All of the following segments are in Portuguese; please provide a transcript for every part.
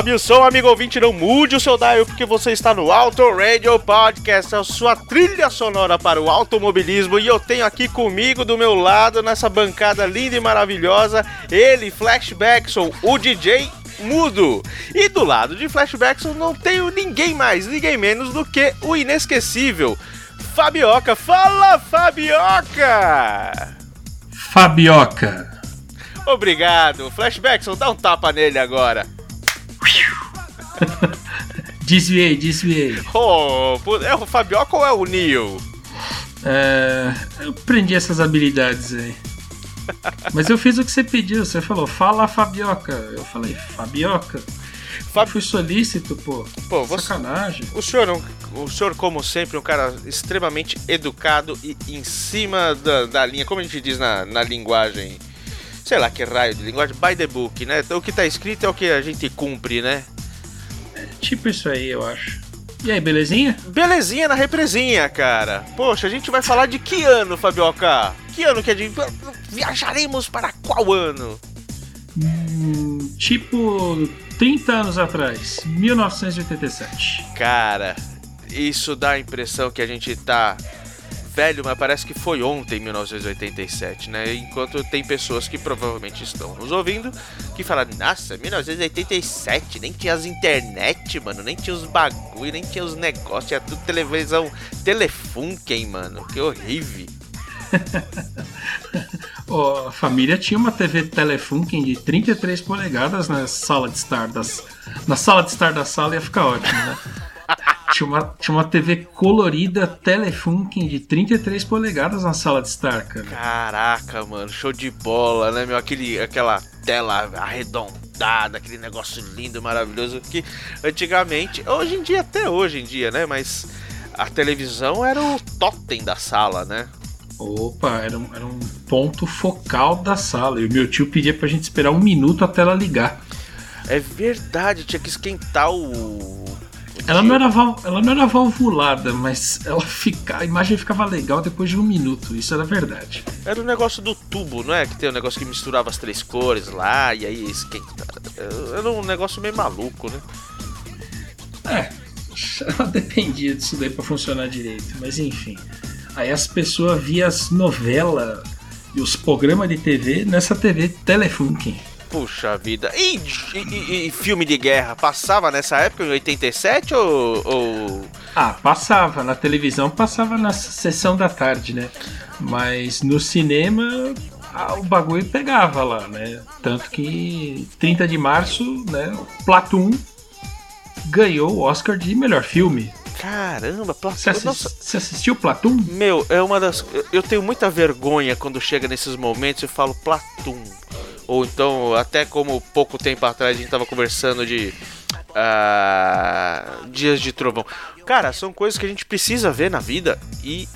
Sobe o som, amigo ouvinte, não mude o seu dial, porque você está no Auto Radio Podcast, a sua trilha sonora para o automobilismo. E eu tenho aqui comigo, do meu lado, nessa bancada linda e maravilhosa, ele, Flashbackson, o DJ mudo. E do lado de Flashbackson não tenho ninguém mais, ninguém menos do que o inesquecível Fabioca. Fala, Fabioca! Fabioca. Obrigado. Flashbackson, dá um tapa nele agora. Desviei, desviei. Oh, é o Fabioca ou é o Neil? É, eu aprendi essas habilidades aí. Mas eu fiz o que você pediu. Você falou, fala Fabioca. Eu falei, Fabioca? Fab- Fui solícito, pô. Pô, você- Sacanagem. O senhor, é o senhor, como sempre, um cara extremamente educado e em cima da, da linha, como a gente diz na, na linguagem, sei lá que raio de linguagem, by the book, né? Então, o que tá escrito é o que a gente cumpre, né? Tipo isso aí, eu acho. E aí, belezinha? Belezinha na represinha, cara. Poxa, a gente vai falar de que ano, Fabioca? Que ano que a gente. Viajaremos para qual ano? Hum, tipo, 30 anos atrás, 1987. Cara, isso dá a impressão que a gente tá velho, mas parece que foi ontem, 1987, né? Enquanto tem pessoas que provavelmente estão nos ouvindo que falam: Nossa, 1987, nem tinha as internet, mano, nem tinha os bagulho, nem tinha os negócios, tinha tudo televisão Telefunken, mano, que horrível. Ó, a família tinha uma TV Telefunken de 33 polegadas na sala de estar das na sala de estar da sala ia ficar ótimo, né? Tinha uma, tinha uma TV colorida Telefunken de 33 polegadas na sala de estar, cara. Caraca, mano, show de bola, né, meu? Aquele, aquela tela arredondada, aquele negócio lindo, maravilhoso que antigamente, hoje em dia, até hoje em dia, né? Mas a televisão era o totem da sala, né? Opa, era um, era um ponto focal da sala. E o meu tio pedia pra gente esperar um minuto até ela ligar. É verdade, tinha que esquentar o. Ela não, era val- ela não era valvulada, mas ela fica, a imagem ficava legal depois de um minuto. Isso era verdade. Era o negócio do tubo, não é? Que tem um negócio que misturava as três cores lá e aí esquenta. Era um negócio meio maluco, né? É, ela dependia disso daí pra funcionar direito, mas enfim. Aí as pessoas viam as novelas e os programas de TV nessa TV Telefunken. Puxa vida. E, e- e- filme de guerra passava nessa época, em 87 ou. ou... Ah, passava, na televisão passava na sessão da tarde, né? Mas no cinema ah, o bagulho pegava lá, né? Tanto que 30 de março, né, Platum ganhou o Oscar de melhor filme. Caramba, Você, Platão. assis- você assistiu Platum? Meu, é uma das. eu- Eu tenho muita vergonha quando chega nesses momentos e falo Platum. Ou então, até como pouco tempo atrás a gente tava conversando de. ah, Dias de Trovão. Cara, são coisas que a gente precisa ver na vida e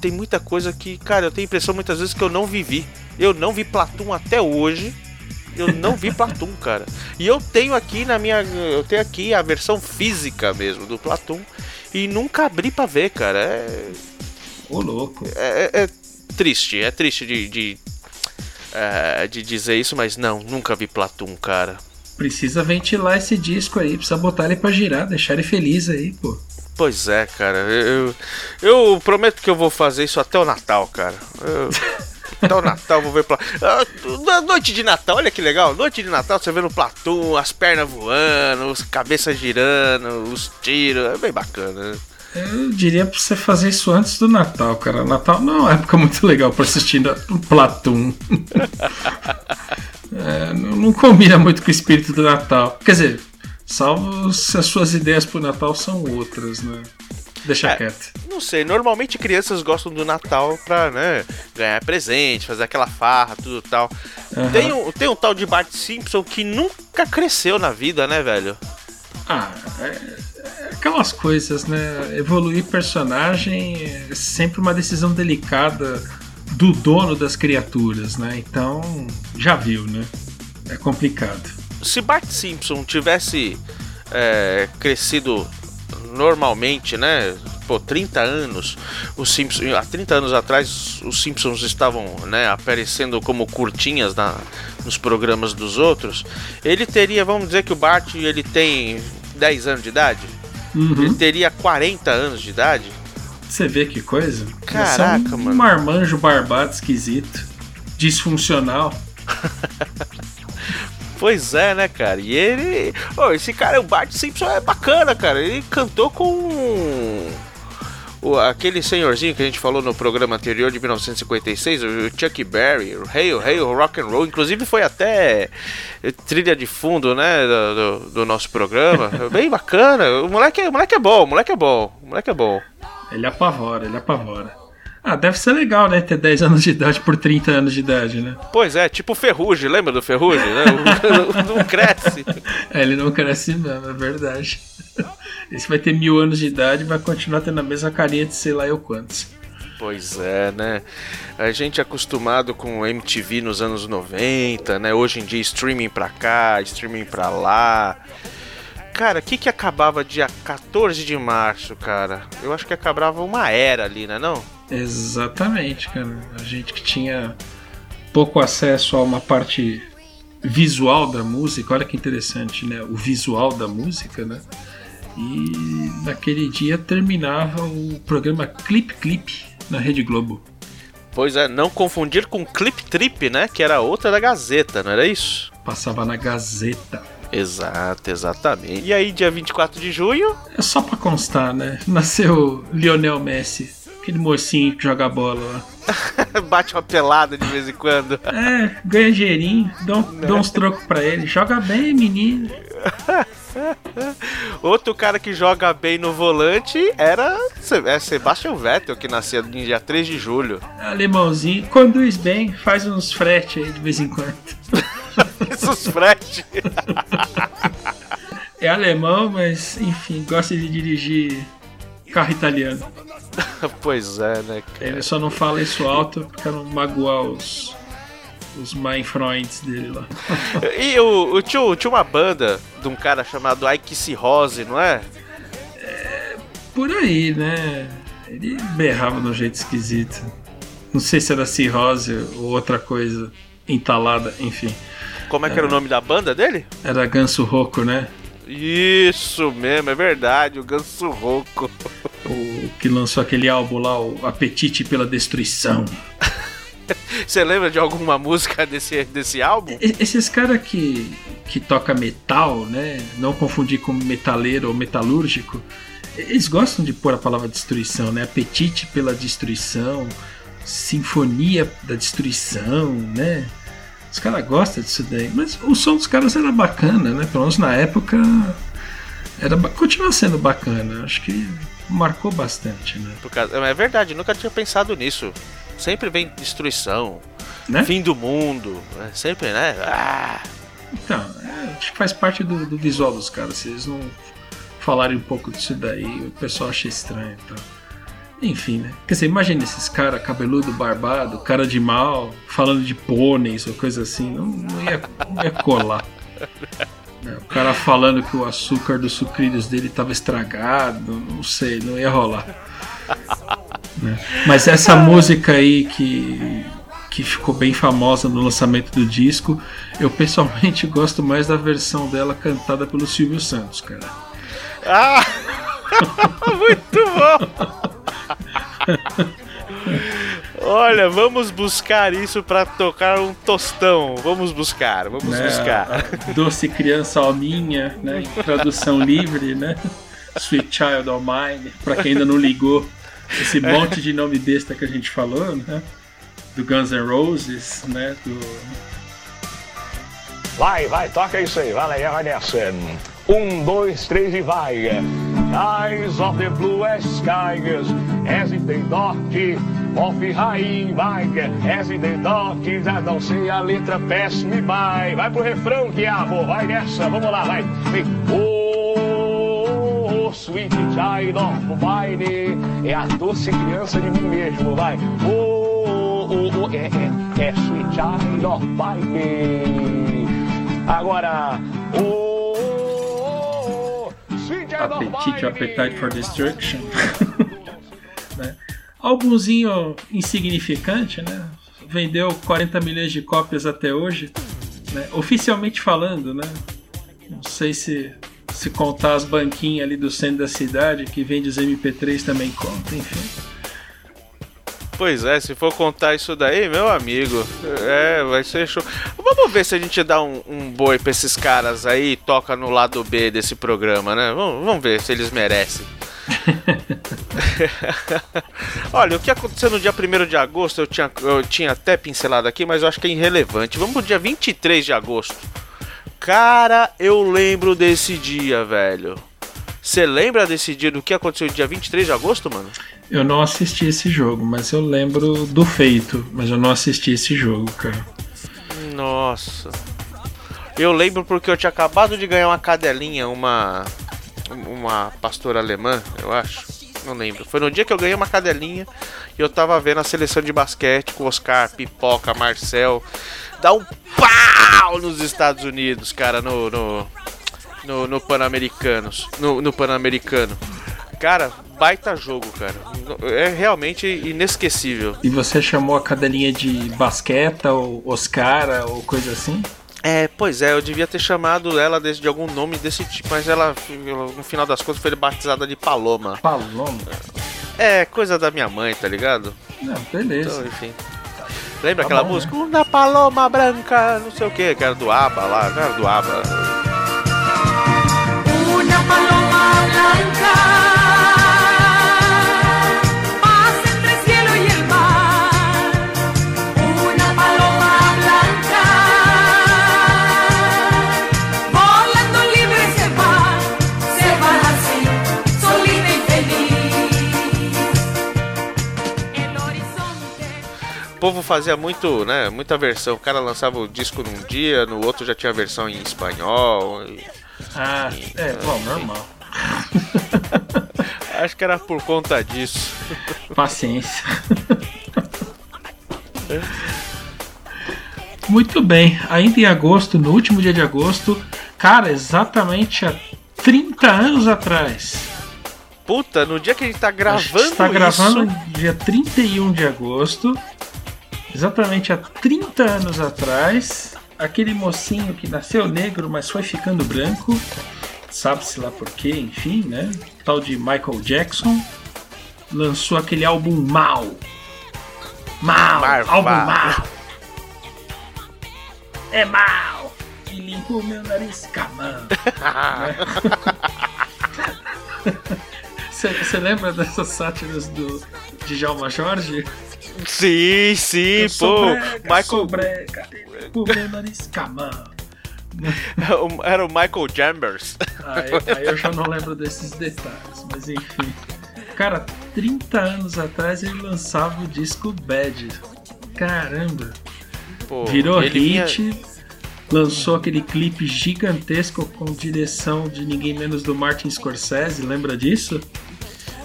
tem muita coisa que, cara, eu tenho a impressão muitas vezes que eu não vivi. Eu não vi Platum até hoje. Eu não vi Platum, cara. E eu tenho aqui na minha. Eu tenho aqui a versão física mesmo do Platum. E nunca abri pra ver, cara. É, Ô, louco. é, é- é triste, é triste de, de, é, de dizer isso, mas não, nunca vi Platum, cara. precisa ventilar esse disco aí, precisa botar ele pra girar, deixar ele feliz aí, pô. Pois é, cara. Eu, eu prometo que eu vou fazer isso até o Natal, cara. Eu- até o Natal vou ver. Pla... Ah, Noite de Natal, olha que legal. Noite de Natal você vê no Platum, as pernas voando, as cabeças girando, os tiros. É bem bacana. Eu diria pra você fazer isso antes do Natal, cara. Natal não é uma época muito legal pra assistir no Platum. É, não, combina muito com o espírito do Natal. Quer dizer, salvo se as suas ideias pro Natal são outras, né? Deixa É. quieto. Não sei, normalmente crianças gostam do Natal pra, né, ganhar presente, fazer aquela farra, tudo tal. Aham. Tem, um, tem um tal de Bart Simpson que nunca cresceu na vida, né, velho? Ah, é aquelas coisas, né? Evoluir personagem é sempre uma decisão delicada do dono das criaturas, né? Então, já viu, né? É complicado. Se Bart Simpson tivesse é, crescido normalmente, né? Pô, 30 anos, os Simpsons, há 30 anos atrás, os Simpsons estavam, né, aparecendo como curtinhas na, nos programas dos outros. Ele teria, vamos dizer que o Bart ele tem 10 anos de idade, ele Uhum. teria 40 anos de idade. Você vê que coisa? Caraca, Esse é um mano. marmanjo barbado esquisito, disfuncional. Pois é, né, cara? E ele. Ô, esse cara, o Bart Simpson é bacana, cara. Ele cantou com. O, aquele senhorzinho que a gente falou no programa anterior de 1956, o Chuck Berry, o Hail, Hail, Rock and Roll, inclusive foi até trilha de fundo, né, do, do- do nosso programa. Bem bacana. O moleque, é- o moleque é bom, o moleque é bom, o moleque é bom. Ele apavora, ele apavora. Ah, deve ser legal, né? Ter 10 anos de idade por 30 anos de idade, né? Pois é, tipo Ferrugem, lembra do Ferrugem, né? O- Não cresce. É, ele não cresce mesmo, é verdade. Esse vai ter mil anos de idade e vai continuar tendo a mesma carinha de sei lá eu quantos. Pois é, né? A gente é acostumado com MTV nos anos 90, né? Hoje em dia streaming pra cá, streaming pra lá. Cara, o que que acabava dia 14 de março, cara? Eu acho que acabava uma era ali, né não? Exatamente, cara. A gente que tinha pouco acesso a uma parte visual da música, olha que interessante, né? O visual da música, né? E naquele dia terminava o programa Clip Clip na Rede Globo. Pois é, não confundir com Clip Trip, né? Que era outra da Gazeta, não era isso? Passava na Gazeta. Exato, exatamente. E aí, dia 24 de junho, É só pra constar, né? Nasceu Lionel Messi, aquele mocinho que joga bola lá. bate uma pelada de vez em quando. É, ganha dinheirinho, dá, um- dá uns trocos pra ele. Joga bem, menino. Outro cara que joga bem no volante era é Sebastian Vettel, que nascia no dia 3 de julho. Alemãozinho, conduz bem, faz uns frete aí de vez em quando. Esses frete. É alemão, mas enfim, gosta de dirigir carro italiano. pois é, né, cara? Ele só não fala isso alto pra não magoar os, os Freunds dele lá. E o, o tinha, tinha uma banda de um cara chamado Ike Cirrose, não é? Por aí, né? Ele berrava de um jeito esquisito. Não sei se era cirrose ou outra coisa entalada, enfim. Como é que era o nome da banda dele? Era Ganso Roco, né? Isso mesmo, é verdade, o Ganso Roco. O que lançou aquele álbum lá, o Apetite pela Destruição. Você lembra de alguma música desse, desse álbum? Esses caras que, que toca metal, né? Não confundir com metaleiro ou metalúrgico, eles gostam de pôr a palavra destruição, né? Apetite pela destruição, sinfonia da destruição, né? Os caras gostam disso daí. Mas o som dos caras era bacana, né? Pelo menos na época era, continua sendo bacana. Acho que marcou bastante, né? Por causa- É verdade, nunca tinha pensado nisso. Sempre vem destruição, né? fim do mundo, é sempre, né? Ah, Então, é, acho que faz parte do, do visual dos caras. Se eles não falarem um pouco disso daí, o pessoal acha estranho. Então. Enfim, né? Quer dizer, imagina esses caras cabeludo, barbado, cara de mal, falando de pôneis ou coisa assim. Não, não ia, não ia colar. Né, O cara falando que o açúcar dos sucrilhos dele estava estragado, não sei, não ia rolar. Né? Mas essa música aí que, que ficou bem famosa no lançamento do disco. Eu pessoalmente gosto mais da versão dela cantada pelo Silvio Santos, cara. Ah! Muito bom! Olha, vamos buscar isso pra tocar um tostão. Vamos buscar, vamos né? buscar. Doce Criança Alminha, né? Tradução livre, né? Sweet Child of Mine, pra quem ainda não ligou. Esse monte de nome besta que a gente falou, né? Do Guns N' Roses, né? Do... Vai, vai, toca isso aí, vai, vai nessa. Um, dois, três e vai. Eyes of the bluest skies, as in the dark of high vai, as in the dark, já não sei a letra, pass me by. Vai pro refrão, Quiabo, vai nessa, vamos lá, vai. Vem. Oh, sweet child of mine, é a doce criança de mim mesmo, vai. Oh, oh, oh, é, é, é sweet child of mine. Agora, oh, oh, oh, sweet child of mine. Appetite for Destruction. né? Álbumzinho insignificante, né? Vendeu 40 milhões de cópias até hoje, né? oficialmente falando, né? Não sei se se contar as banquinhas ali do centro da cidade que vende os MP3 também conta, enfim. Pois é, se for contar isso daí, meu amigo, é, vai ser show. Vamos ver se a gente dá um, um boi pra esses caras aí e toca no lado B desse programa, né? Vamos, vamos ver se eles merecem. Olha, o que aconteceu no dia 1 de agosto eu tinha, eu tinha até pincelado aqui, mas eu acho que é irrelevante. Vamos pro dia 23 de agosto. Cara, eu lembro desse dia, velho. Você lembra desse dia do que aconteceu no dia 23 de agosto, mano? Eu não assisti esse jogo, mas eu lembro do feito, mas eu não assisti esse jogo, cara. Nossa. Eu lembro porque eu tinha acabado de ganhar uma cadelinha, uma uma pastora alemã, eu acho. Não lembro. Foi no dia que eu ganhei uma cadelinha e eu tava vendo a seleção de basquete com Oscar, Pipoca, Marcel. Dá um pau nos Estados Unidos, cara, no. no, no, no Pan-Americanos. No, no Pan-Americano. Cara, baita jogo, cara. É realmente inesquecível. E você chamou a cadelinha de basqueta ou Oscara ou coisa assim? É, pois é, eu devia ter chamado ela de, de algum nome desse tipo, mas ela, no final das contas, foi batizada de Paloma. Paloma? É, coisa da minha mãe, tá ligado? Não, beleza. Então, enfim. Lembra aquela música? Uma paloma branca, não sei o que, que era do ABBA lá, não era do ABBA. Povo fazia muito, né, muita versão. O cara lançava o disco num dia, no outro já tinha versão em espanhol. e- Ah, é, bom, normal. Acho que era por conta disso. Paciência. Muito bem, ainda em agosto, no último dia de agosto, cara, exatamente há 30 anos atrás. Puta, no dia que a gente tá gravando está gravando isso... no dia 31 de agosto, exatamente há 30 anos atrás, aquele mocinho que nasceu negro, mas foi ficando branco, sabe-se lá por quê, enfim, né? Tal de Michael Jackson, lançou aquele álbum Mal. Mal, álbum Mal. É mal. E limpa o meu nariz com a mão. Você lembra dessas sátiras do Djalma Jorge? Sim, sim, Eu pô. brega, Michael. brega. Era o Michael Chambers. Aí, aí eu já não lembro desses detalhes, mas enfim. Cara, 30 anos atrás ele lançava o disco Bad. Caramba! Pô, Virou ele vinha- hit, lançou aquele clipe gigantesco com direção de ninguém menos do Martin Scorsese, lembra disso?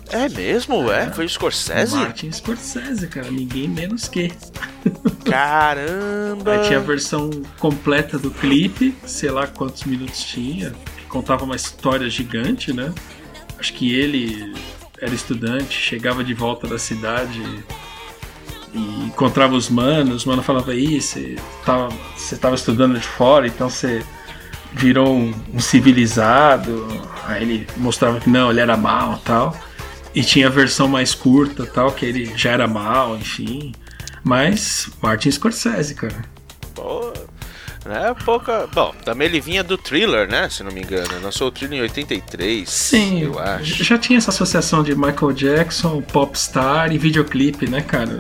É mesmo, é? Foi o Scorsese? Martin Scorsese, cara, ninguém menos que. Caramba! Aí tinha a versão completa do clipe, sei lá quantos minutos tinha, que contava uma história gigante, né? Acho que ele era estudante, chegava de volta da cidade e encontrava os manos, os manos falavam, aí, você tava, você tava estudando de fora, então você virou um, um civilizado. Aí ele mostrava que não, ele era mal tal. E tinha a versão mais curta tal, que ele já era mal, enfim. Mas Martin Scorsese, cara. Pô, né? Pouca. Bom, também ele vinha do thriller, né? Se não me engano. Lançou o thriller em 83. Sim, eu acho. já tinha essa associação de Michael Jackson, popstar e videoclipe, né, cara?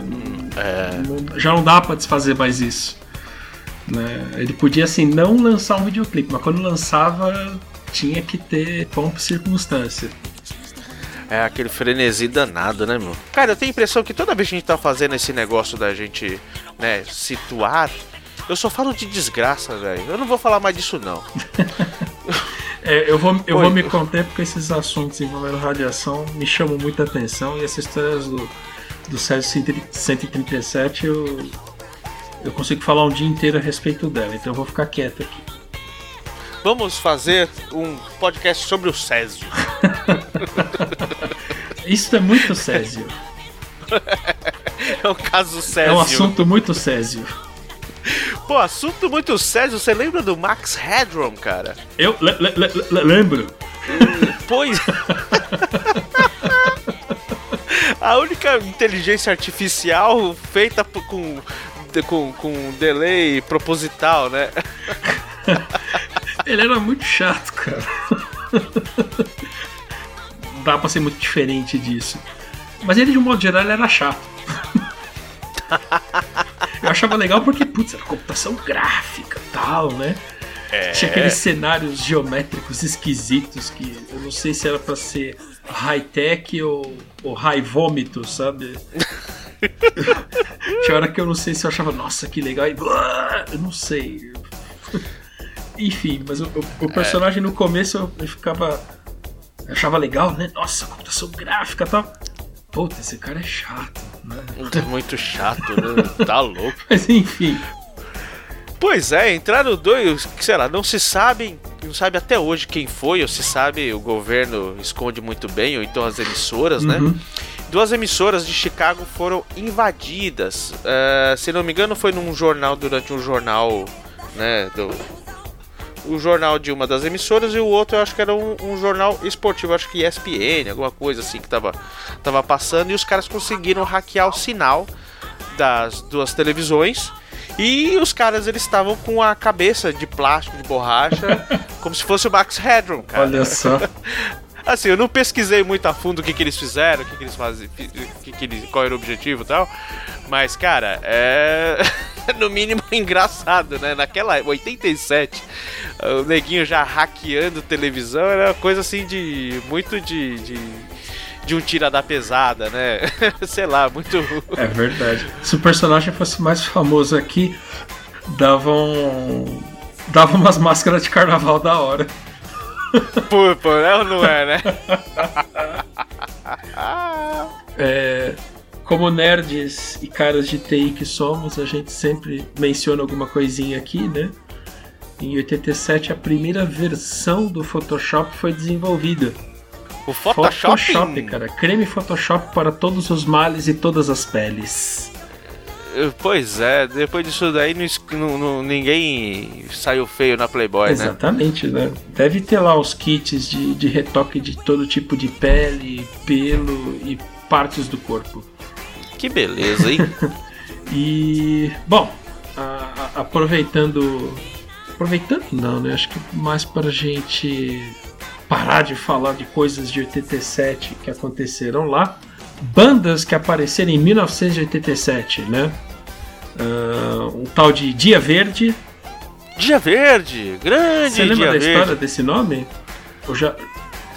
É. Não- Já não dá pra desfazer mais isso. Né? Ele podia, assim, não lançar um videoclipe, mas quando lançava, tinha que ter pompa e circunstância. É aquele frenesi danado, né, meu? Cara, eu tenho a impressão que toda vez que a gente tá fazendo esse negócio da gente, né, situar, eu só falo de desgraça, velho. Eu não vou falar mais disso, não. É, eu vou, eu Oi. vou me conter porque esses assuntos envolvendo radiação me chamam muita atenção e essas histórias do, do Césio 137 eu, eu consigo falar um dia inteiro a respeito dela, então eu vou ficar quieto aqui. Vamos fazer um podcast sobre o Césio. Isso é muito Césio. É um caso É Césio. um assunto muito Césio. Pô, assunto muito Césio. Você lembra do Max Headroom, cara? Eu le- le- le- le- lembro. Pois. A única inteligência artificial feita com, com, com delay proposital, né? Ele era muito chato, cara. Dá pra ser muito diferente disso. Mas ele, de um modo geral, era chato. Eu achava legal porque, putz, era computação gráfica tal, né? Tinha aqueles cenários geométricos esquisitos que eu não sei se era pra ser high-tech ou, ou high vômito, sabe? Tinha hora que eu não sei se eu achava, nossa, que legal, e eu não sei. Enfim, mas o, o- o personagem no começo eu ficava. Eu achava legal, né? Nossa, computação gráfica e tal. Puta, esse cara é chato, né? É muito chato, né? Tá louco. Mas enfim, Pois é, entraram dois, sei lá, não se sabem, não sabe até hoje quem foi, ou se sabe, o governo esconde muito bem, ou então as emissoras, né? Duas emissoras de Chicago foram invadidas. eh, se não me engano, foi num jornal, durante um jornal, né? Do, o jornal de uma das emissoras e o outro eu acho que era um, um jornal esportivo, acho que ESPN, alguma coisa assim que tava, tava passando, e os caras conseguiram hackear o sinal das duas televisões. E os caras eles estavam com a cabeça de plástico, de borracha, como se fosse o Max Headroom, cara. olha só. Assim, eu não pesquisei muito a fundo o que, que eles fizeram, o que, que eles fazem, o que, que eles, qual era o objetivo e tal. Mas, cara, é no mínimo engraçado, né? Naquela 87, o neguinho já hackeando televisão era coisa assim de. muito de. de, de um tira da pesada, né? Sei lá, muito. É verdade. Se o personagem fosse mais famoso aqui, davam. Davam umas máscaras de carnaval da hora. Pô, é ou não é, né? É, como nerds e caras de TI que somos, a gente sempre menciona alguma coisinha aqui, né? Em 87, a primeira versão do Photoshop foi desenvolvida. O Photoshop. Photoshop, cara. Creme Photoshop para todos os males e todas as peles. Pois é, depois disso daí não não- ninguém saiu feio na Playboy, né? Exatamente, né? Deve ter lá os kits de, de retoque de todo tipo de pele, pelo e partes do corpo. Que beleza, hein? E, bom, a- a- aproveitando. Aproveitando, não, né? Acho que mais para a gente parar de falar de coisas de 87 que aconteceram lá. Bandas que apareceram em 1987, né? Ah, um tal de Dia Verde. Dia Verde, grande Você lembra Dia da Verde. história desse nome? Eu já.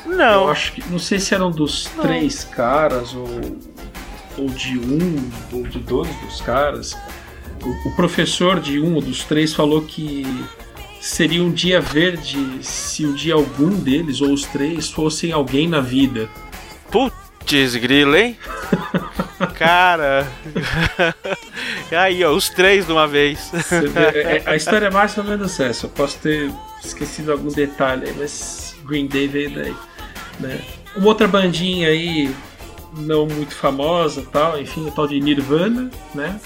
Não, Eu acho que. Não sei se eram dos três caras ou, ou de um ou de dois dos caras. O, o professor de um ou dos três falou que seria um dia verde se um dia algum deles ou os três fossem alguém na vida. Putz grilo, hein? Cara. Aí, ó, os três de uma vez. Vê, é- a história é mais ou menos essa. Eu posso ter esquecido algum detalhe aí, mas Green Day veio daí. Né? Uma outra bandinha aí não muito famosa tal, enfim, o tal de Nirvana, né?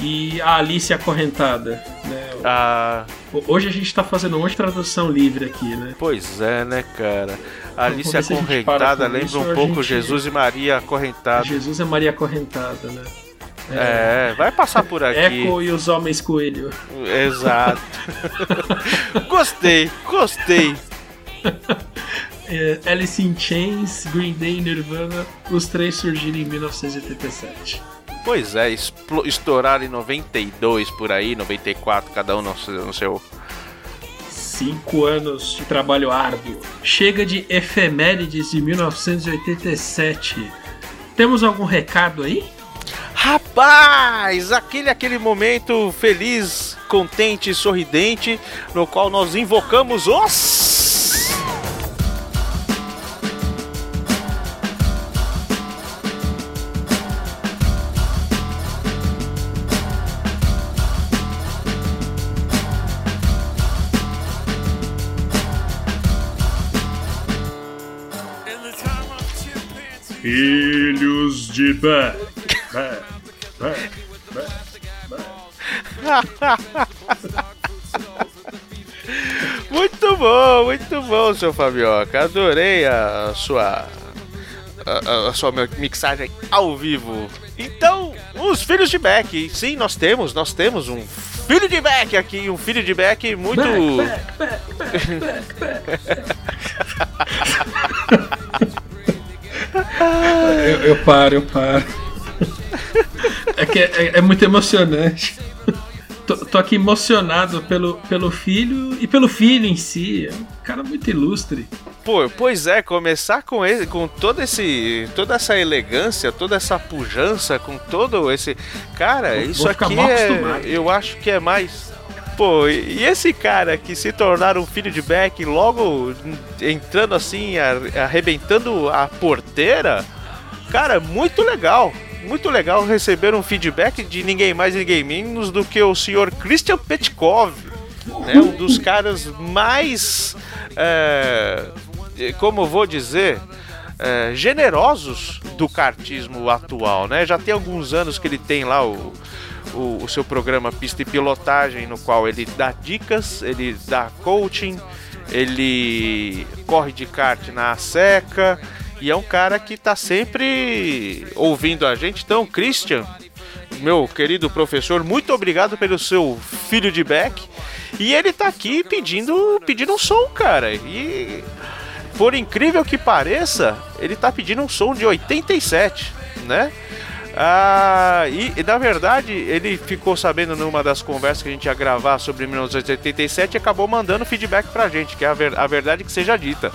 E a Alice Acorrentada, né? Ah, Hoje a gente tá fazendo uma tradução livre aqui, né? pois é, né, cara? A Alice a para Acorrentada com lembra isso um ou a pouco gente- Jesus e Maria Acorrentada. Jesus é Maria Acorrentada, né? É, vai passar por aqui. Echo e os Homens Coelho. Exato. gostei, gostei. É, Alice in Chains, Green Day e Nirvana, os três surgiram em 1987. Pois é, estouraram em 92 por aí, 94, cada um no seu. no seu- Cinco anos de trabalho árduo. Chega de efemérides de 1987. Temos algum recado aí? Rapaz, aquele aquele momento feliz, contente, sorridente, no qual nós invocamos os. De Bé. Bé. Bé. Muito bom, muito bom, seu Fabioca. Adorei a sua. A, a- a sua mixagem ao vivo. Então, os filhos de Beck. Sim, nós temos, nós temos um filho de Beck aqui, um filho de Beck muito. Eu, eu paro, eu paro. É que é, é muito emocionante. Tô, tô aqui emocionado pelo, pelo filho e pelo filho em si. É um cara muito ilustre. Pô, pois é, começar com ele, com todo esse, toda essa elegância, toda essa pujança, com todo esse, cara, Vou- isso vou aqui é, eu acho que é mais, pô, e esse cara que se tornar um filho de Beck, logo entrando assim, ar- arrebentando a porteira, cara, muito legal. Muito legal receber um feedback de ninguém mais, ninguém menos do que o senhor Christian Petkov, né, um dos caras mais, é, como vou dizer, é, generosos do kartismo atual, né? Já tem alguns anos que ele tem lá o, o, o seu programa Pista e Pilotagem, no qual ele dá dicas, ele dá coaching, ele corre de kart na seca e é um cara que tá sempre ouvindo a gente. Então, Christian, meu querido professor, muito obrigado pelo seu filho de Beck. E ele tá aqui pedindo, pedindo um som, cara. E por incrível que pareça, ele tá pedindo um som de 87, né? Ah, e, e, na verdade ele ficou sabendo numa das conversas que a gente ia gravar sobre 1987 e acabou mandando feedback pra gente, que é a, ver- a verdade que seja dita.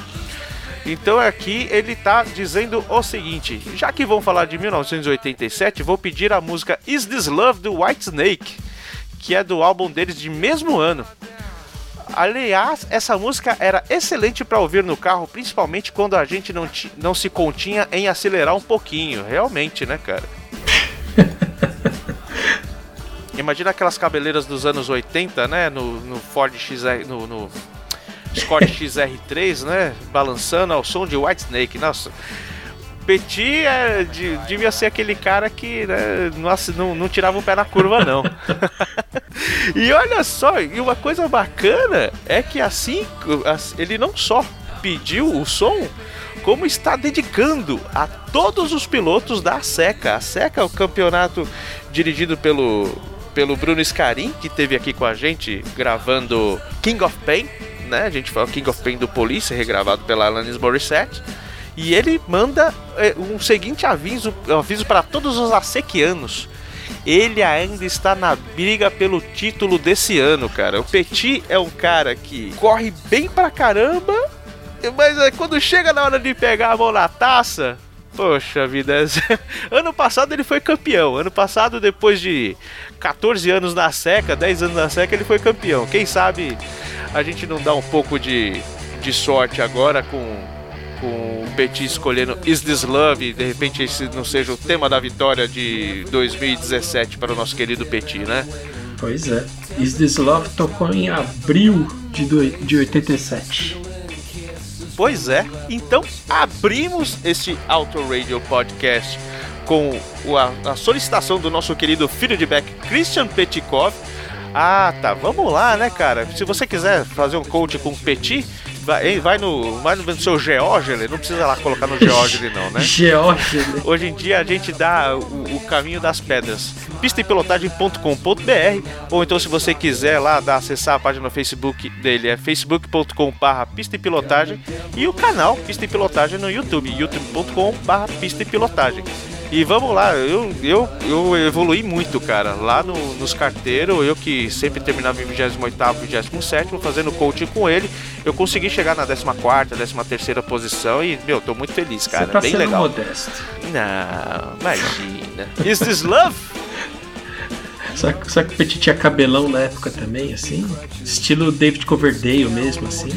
Então aqui ele tá dizendo o seguinte: já que vão falar de 1987, vou pedir a música Is This Love do Whitesnake, que é do álbum deles de mesmo ano. Aliás, essa música era excelente para ouvir no carro, principalmente quando a gente não, não se continha em acelerar um pouquinho. Realmente, né, cara? Imagina aquelas cabeleiras dos anos 80, né? No, no Ford XR. No, no Escort XR3, né? Balançando ao som de Whitesnake. Nossa. Petit é, de- devia ser aquele cara que né, não, não tirava o pé na curva, não. e olha só, e uma coisa bacana é que assim, as- ele não só pediu o som, como está dedicando a todos os pilotos da SECA. A SECA é o campeonato dirigido pelo, pelo Bruno Scarin, que esteve aqui com a gente gravando King of Pain, né? A gente fala King of Pain do Police, regravado pela Alanis Morissette. E ele manda é, um seguinte aviso, aviso para todos os asequianos. Ele ainda está na briga pelo título desse ano, cara. O Petit é um cara que corre bem pra caramba, mas é, quando chega na hora de pegar a mão na taça, poxa vida. ano passado ele foi campeão. Ano passado, depois de 14 anos na seca, 10 anos na seca, ele foi campeão. Quem sabe a gente não dá um pouco de, de sorte agora com, com o Petit escolhendo Is This Love de repente esse não seja o tema da vitória de 2017 para o nosso querido Petit, né? Pois é. Is This Love tocou em abril de, doi- de 87. Pois é. Então abrimos este Auto Radio Podcast com a, solicitação do nosso querido filho de Beck, Christian Petikov. Ah, tá. Vamos lá, né, cara? Se você quiser fazer um coach com Petit, vai, vai no, vai no seu Geógele. Não precisa lá colocar no Geógele, não, né? Né? Hoje em dia a gente dá o, o caminho das pedras. pistapilotagem.com.br ou então se você quiser lá dar, acessar a página no Facebook dele é facebook.com.br pista e pilotagem e o canal Pista e Pilotagem no YouTube, youtube.com.br pista e pilotagem. E vamos lá, eu, eu, eu evolui muito, cara. Lá no, nos carteiros, eu que sempre terminava em 28 27 fazendo coaching com ele, eu consegui chegar na 14 13 posição e, meu, tô muito feliz, cara. Você tá Bem sendo legal. modesto. Não, imagina. Is this love? Só, que- só que o Petit tinha cabelão na época também, assim. Estilo David Coverdale mesmo, assim.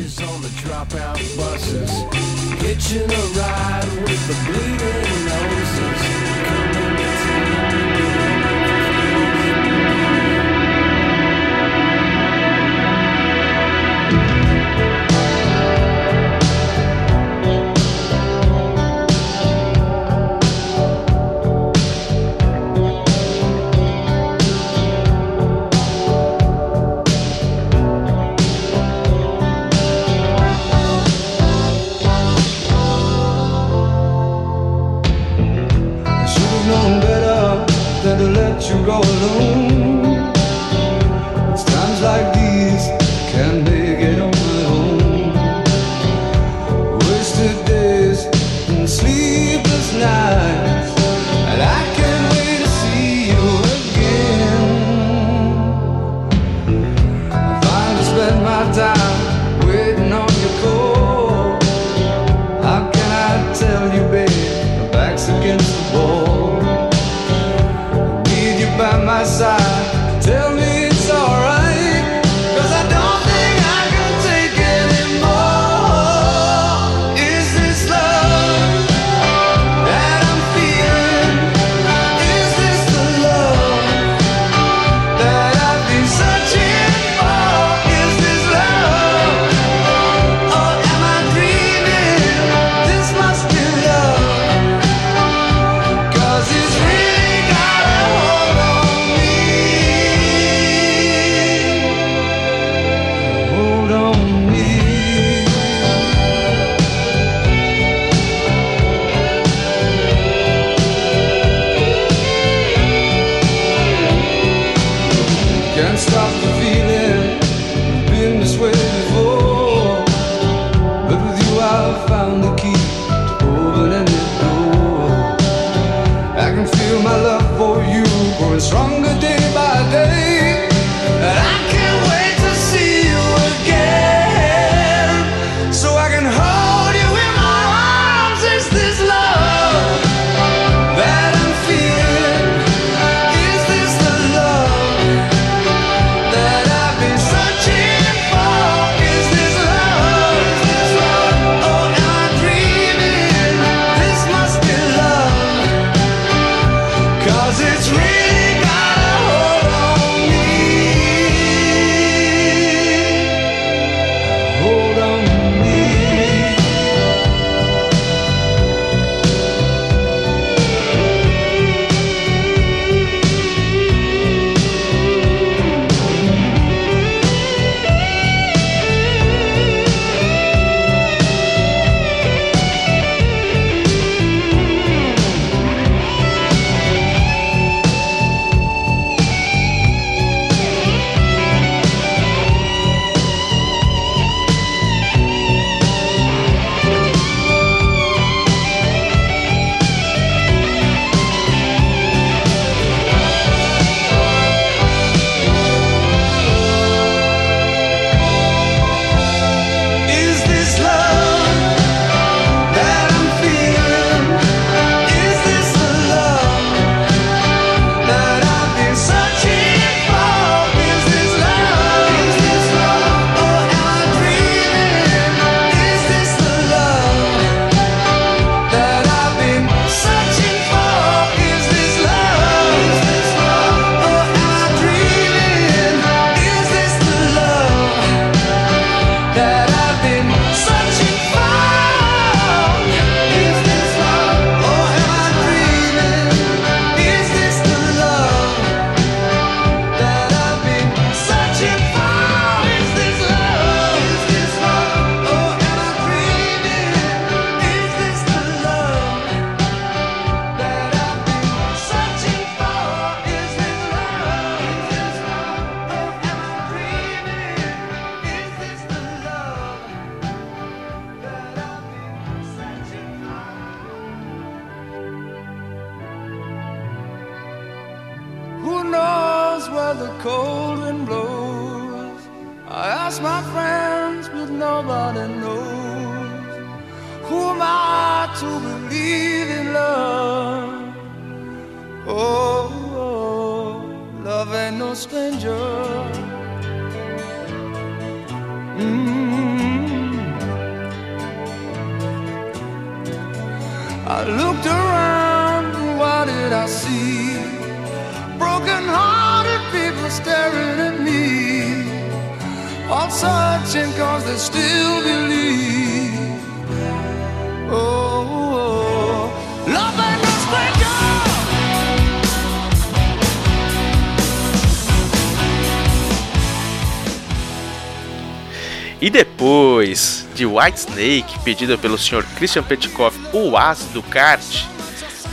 Snake, pedida pelo Sr. Christian Petkoff, o as do kart,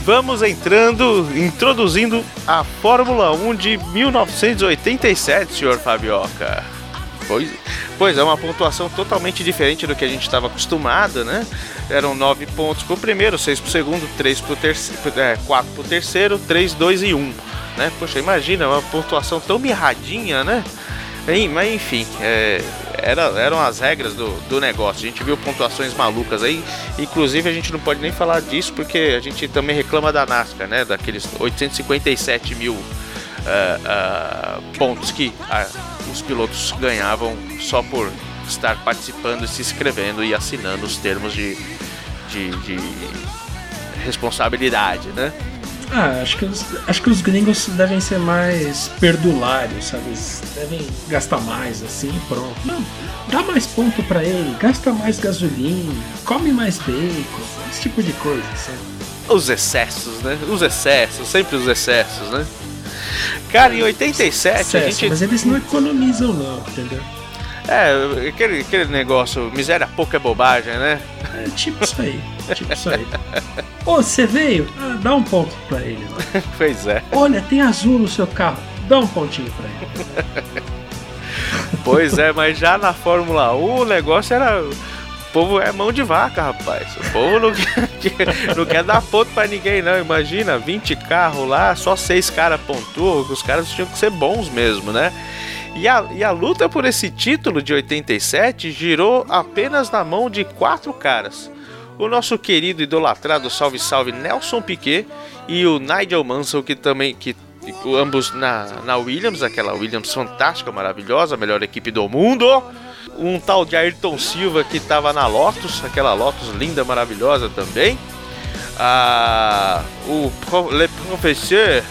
vamos entrando, introduzindo a Fórmula 1 de 1987, Sr. Fabioca. Pois, pois é, uma pontuação totalmente diferente do que a gente estava acostumado, né? Eram 9 pontos pro primeiro, 6 pro segundo, 3 pro terceiro, é, 4 pro terceiro, 3, 2 e 1. Né? Poxa, imagina, uma pontuação tão mirradinha, né? Mas enfim, é, era, eram as regras do, do negócio. A gente viu pontuações malucas aí. Inclusive a gente não pode nem falar disso porque a gente também reclama da NASCAR, né? Daqueles 857 mil ah, ah, pontos que ah, os pilotos ganhavam só por estar participando, se inscrevendo e assinando os termos de, de, de responsabilidade, né? Ah, acho que, os, acho que os gringos devem ser mais perdulários, sabe? Eles devem gastar mais assim, pronto. Não, dá mais ponto pra ele, gasta mais gasolina, come mais bacon, esse tipo de coisa, sabe? Os excessos, né? Os excessos, sempre os excessos, né? Cara, em 87 a Excesso, gente. Mas eles não economizam não, entendeu? É, aquele, aquele negócio, miséria pouca é bobagem, né? É tipo isso aí, tipo isso aí. Ô, você veio? Ah, dá um ponto pra ele. Lá. Pois é. Olha, tem azul no seu carro, dá um pontinho pra ele. Pois é, mas já na Fórmula 1 o negócio era. O povo é mão de vaca, rapaz. O povo não quer, não quer dar ponto pra ninguém, não. Imagina, 20 carros lá, só 6 caras pontuam. Os caras tinham que ser bons mesmo, né? E a, e a luta por esse título de 87 girou apenas na mão de quatro caras. O nosso querido idolatrado salve salve Nelson Piquet e o Nigel Mansell, que também que ambos na, na Williams, aquela Williams fantástica, maravilhosa, melhor equipe do mundo. Um tal de Ayrton Silva que estava na Lotus, aquela Lotus linda, maravilhosa também. Ah, o Le Professeur,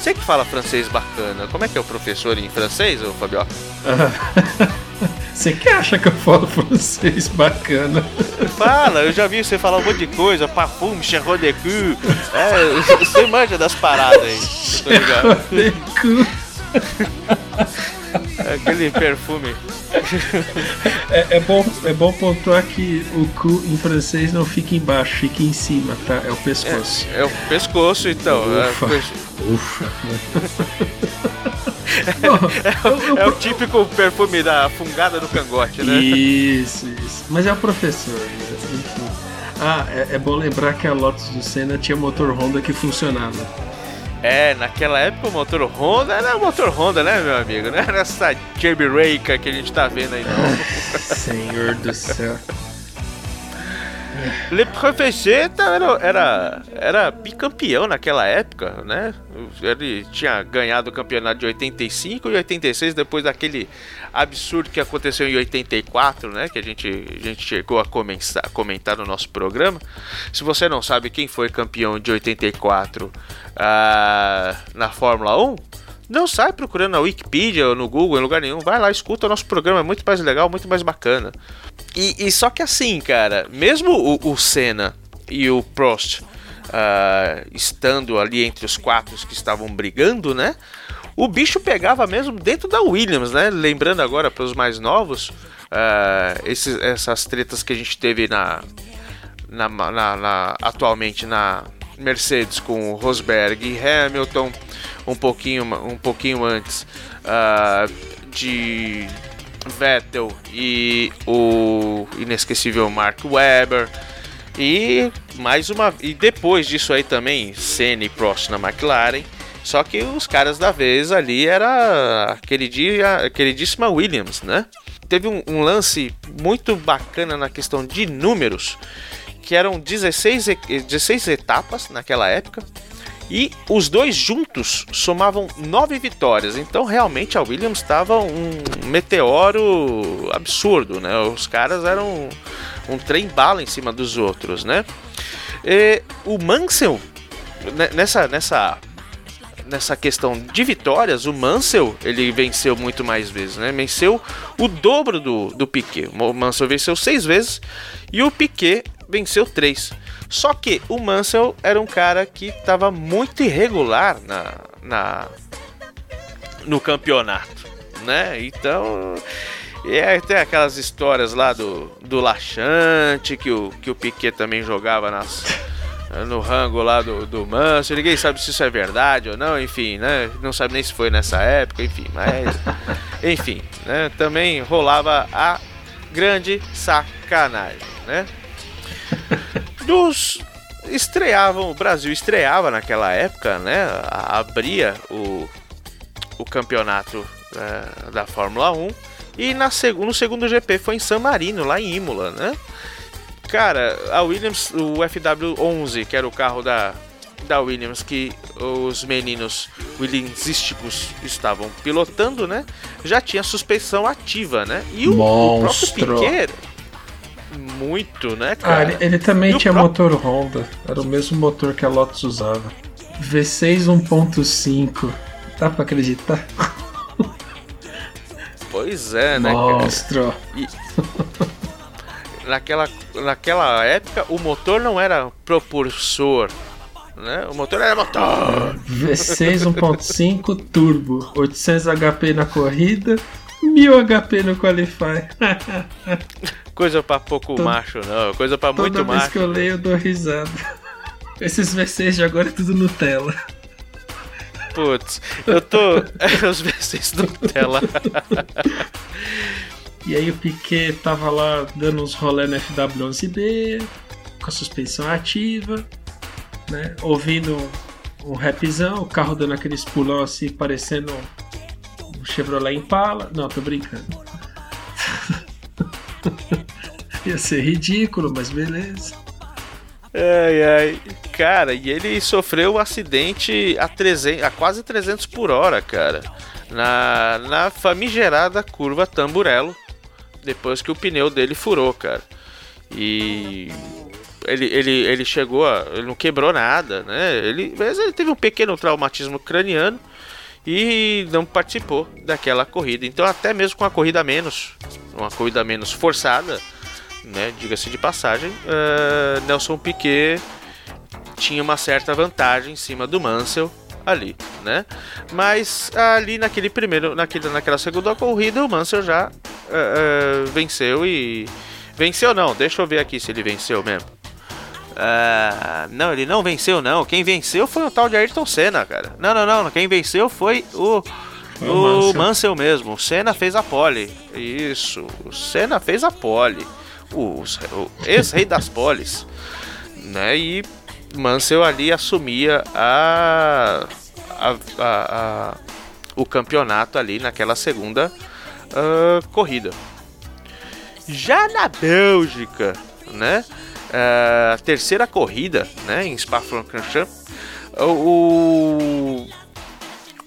você que fala francês bacana, como é que é o professor em francês, ô Fabio? Você que acha que eu falo francês bacana? Fala, eu já vi você falar um monte de coisa, parfum, cheiro de cul. É, você manja das paradas aí, tô ligado. Cu. Aquele perfume. É, é bom, é bom pontuar que o cu em francês não fica embaixo, fica em cima, tá? É o pescoço. É o pescoço, então. É, Ufa. pois- Ufa. Eu- é o típico perfume da fungada no cangote, né? Isso, isso. Mas é o professor, enfim. Ah, é, é bom lembrar que a Lotus do Senna tinha motor Honda que funcionava. É, naquela época o motor Honda era o motor Honda, né, meu amigo? Não era essa Jamie Rake que a gente tá vendo aí, não. Senhor do céu. Le Professeur tá- era, era, era bicampeão naquela época, né? Ele tinha ganhado o campeonato de 85 e 86, depois daquele absurdo que aconteceu em 84, né? Que a gente, a gente chegou a comentar, comentar no nosso programa. Se você não sabe quem foi campeão de 84 ah, na Fórmula 1, não sai procurando na Wikipedia ou no Google, em lugar nenhum. Vai lá, escuta o nosso programa, é muito mais legal, muito mais bacana. E, e só que assim, cara, mesmo o, o Senna e o Prost ah, estando ali entre os quatro que estavam brigando, né? O bicho pegava mesmo dentro da Williams, né? Lembrando agora para os mais novos, ah, esses, essas tretas que a gente teve na, na, na- na- atualmente na Mercedes com Rosberg e Hamilton um pouquinho, um pouquinho antes ah, de Vettel e o inesquecível Mark Webber e mais uma e depois disso aí também Senna e Prost na McLaren Só que os caras da vez ali era aquele dia, a queridíssima Williams, né? Teve um, um lance muito bacana na questão de números, que eram 16, e- 16 etapas naquela época. E os dois juntos somavam nove vitórias. Então, realmente, a Williams estava um meteoro absurdo, né? Os caras eram um, um trem bala em cima dos outros, né? E o Mansell, ne- nessa, nessa, nessa questão de vitórias, o Mansell ele venceu muito mais vezes, né? Venceu o dobro do, do Piquet. O Mansell venceu seis vezes e o Piquet venceu três. Só que o Mansell era um cara que estava muito irregular na, na no campeonato, né? Então é, tem aquelas histórias lá do, do Laxante que o, que o Piquet também jogava nas no rango lá do, do Mansell. Ninguém sabe se isso é verdade ou não, enfim, né? Não sabe nem se foi nessa época, enfim, mas enfim, né? Também rolava a grande sacanagem, né? Dos estreavam, o Brasil estreava naquela época, né? Abria o, o campeonato eh, da Fórmula 1 e na seg no segundo GP foi em San Marino, lá em Imola, né? Cara, a Williams, o FW11, que era o carro da, da Williams que os meninos Williamsísticos estavam pilotando, né? Já tinha suspensão ativa, né? E o, o próprio Monstro. Piquet muito, né, Ah, cara? ele, ele também E tinha próprio- motor Honda. Era o mesmo motor que a Lotus usava. V6 1.5. Dá pra acreditar? Pois é, né, cara? Monstro. Naquela, naquela época o motor não era propulsor, né? O motor era motor. V6 1.5 turbo. 800 HP na corrida. 1000 HP no Qualify. Coisa pra pouco Toda- macho, não. Coisa pra Toda muito vez macho. que eu leio, eu dou risada. Esses V6 de agora é tudo Nutella. Putz, eu tô. Os V6 do tela. E aí o Piquet tava lá dando uns rolê no FW11B, com a suspensão ativa, né? Ouvindo um rapzão, o carro dando aqueles pulão assim, parecendo um Chevrolet Impala. Não, tô brincando. Ia ser ridículo, mas beleza. Ai, ai. Cara, e ele sofreu um acidente a, 300, a quase 300 por hora, cara. Na, na famigerada curva Tamburello. Depois que o pneu dele furou, cara. E. Ele, ele, ele chegou a. Ele não quebrou nada, né? Ele, mas ele teve um pequeno traumatismo craniano e não participou daquela corrida. Então, até mesmo com a corrida menos, uma corrida menos forçada, né? Diga-se de passagem, eh, Nelson Piquet tinha uma certa vantagem em cima do Mansell ali, né? Mas ali naquele primeiro, naquele, naquela segunda corrida, o Mansell já eh, eh, venceu e venceu não. Deixa eu ver aqui se ele venceu mesmo. Ah, não, ele não venceu não. Quem venceu foi o tal de Ayrton Senna, cara. Não, não, não. Quem venceu foi o O o Mansell. Mansell mesmo. O Senna fez a pole. Isso. O Senna fez a pole. O, o ex-rei das poles. Né? E Mansell ali assumia a, a, a- o campeonato ali naquela segunda ah, corrida. Já na Bélgica, né? ah, a terceira corrida, né? Em Spa-Francorchamps, o,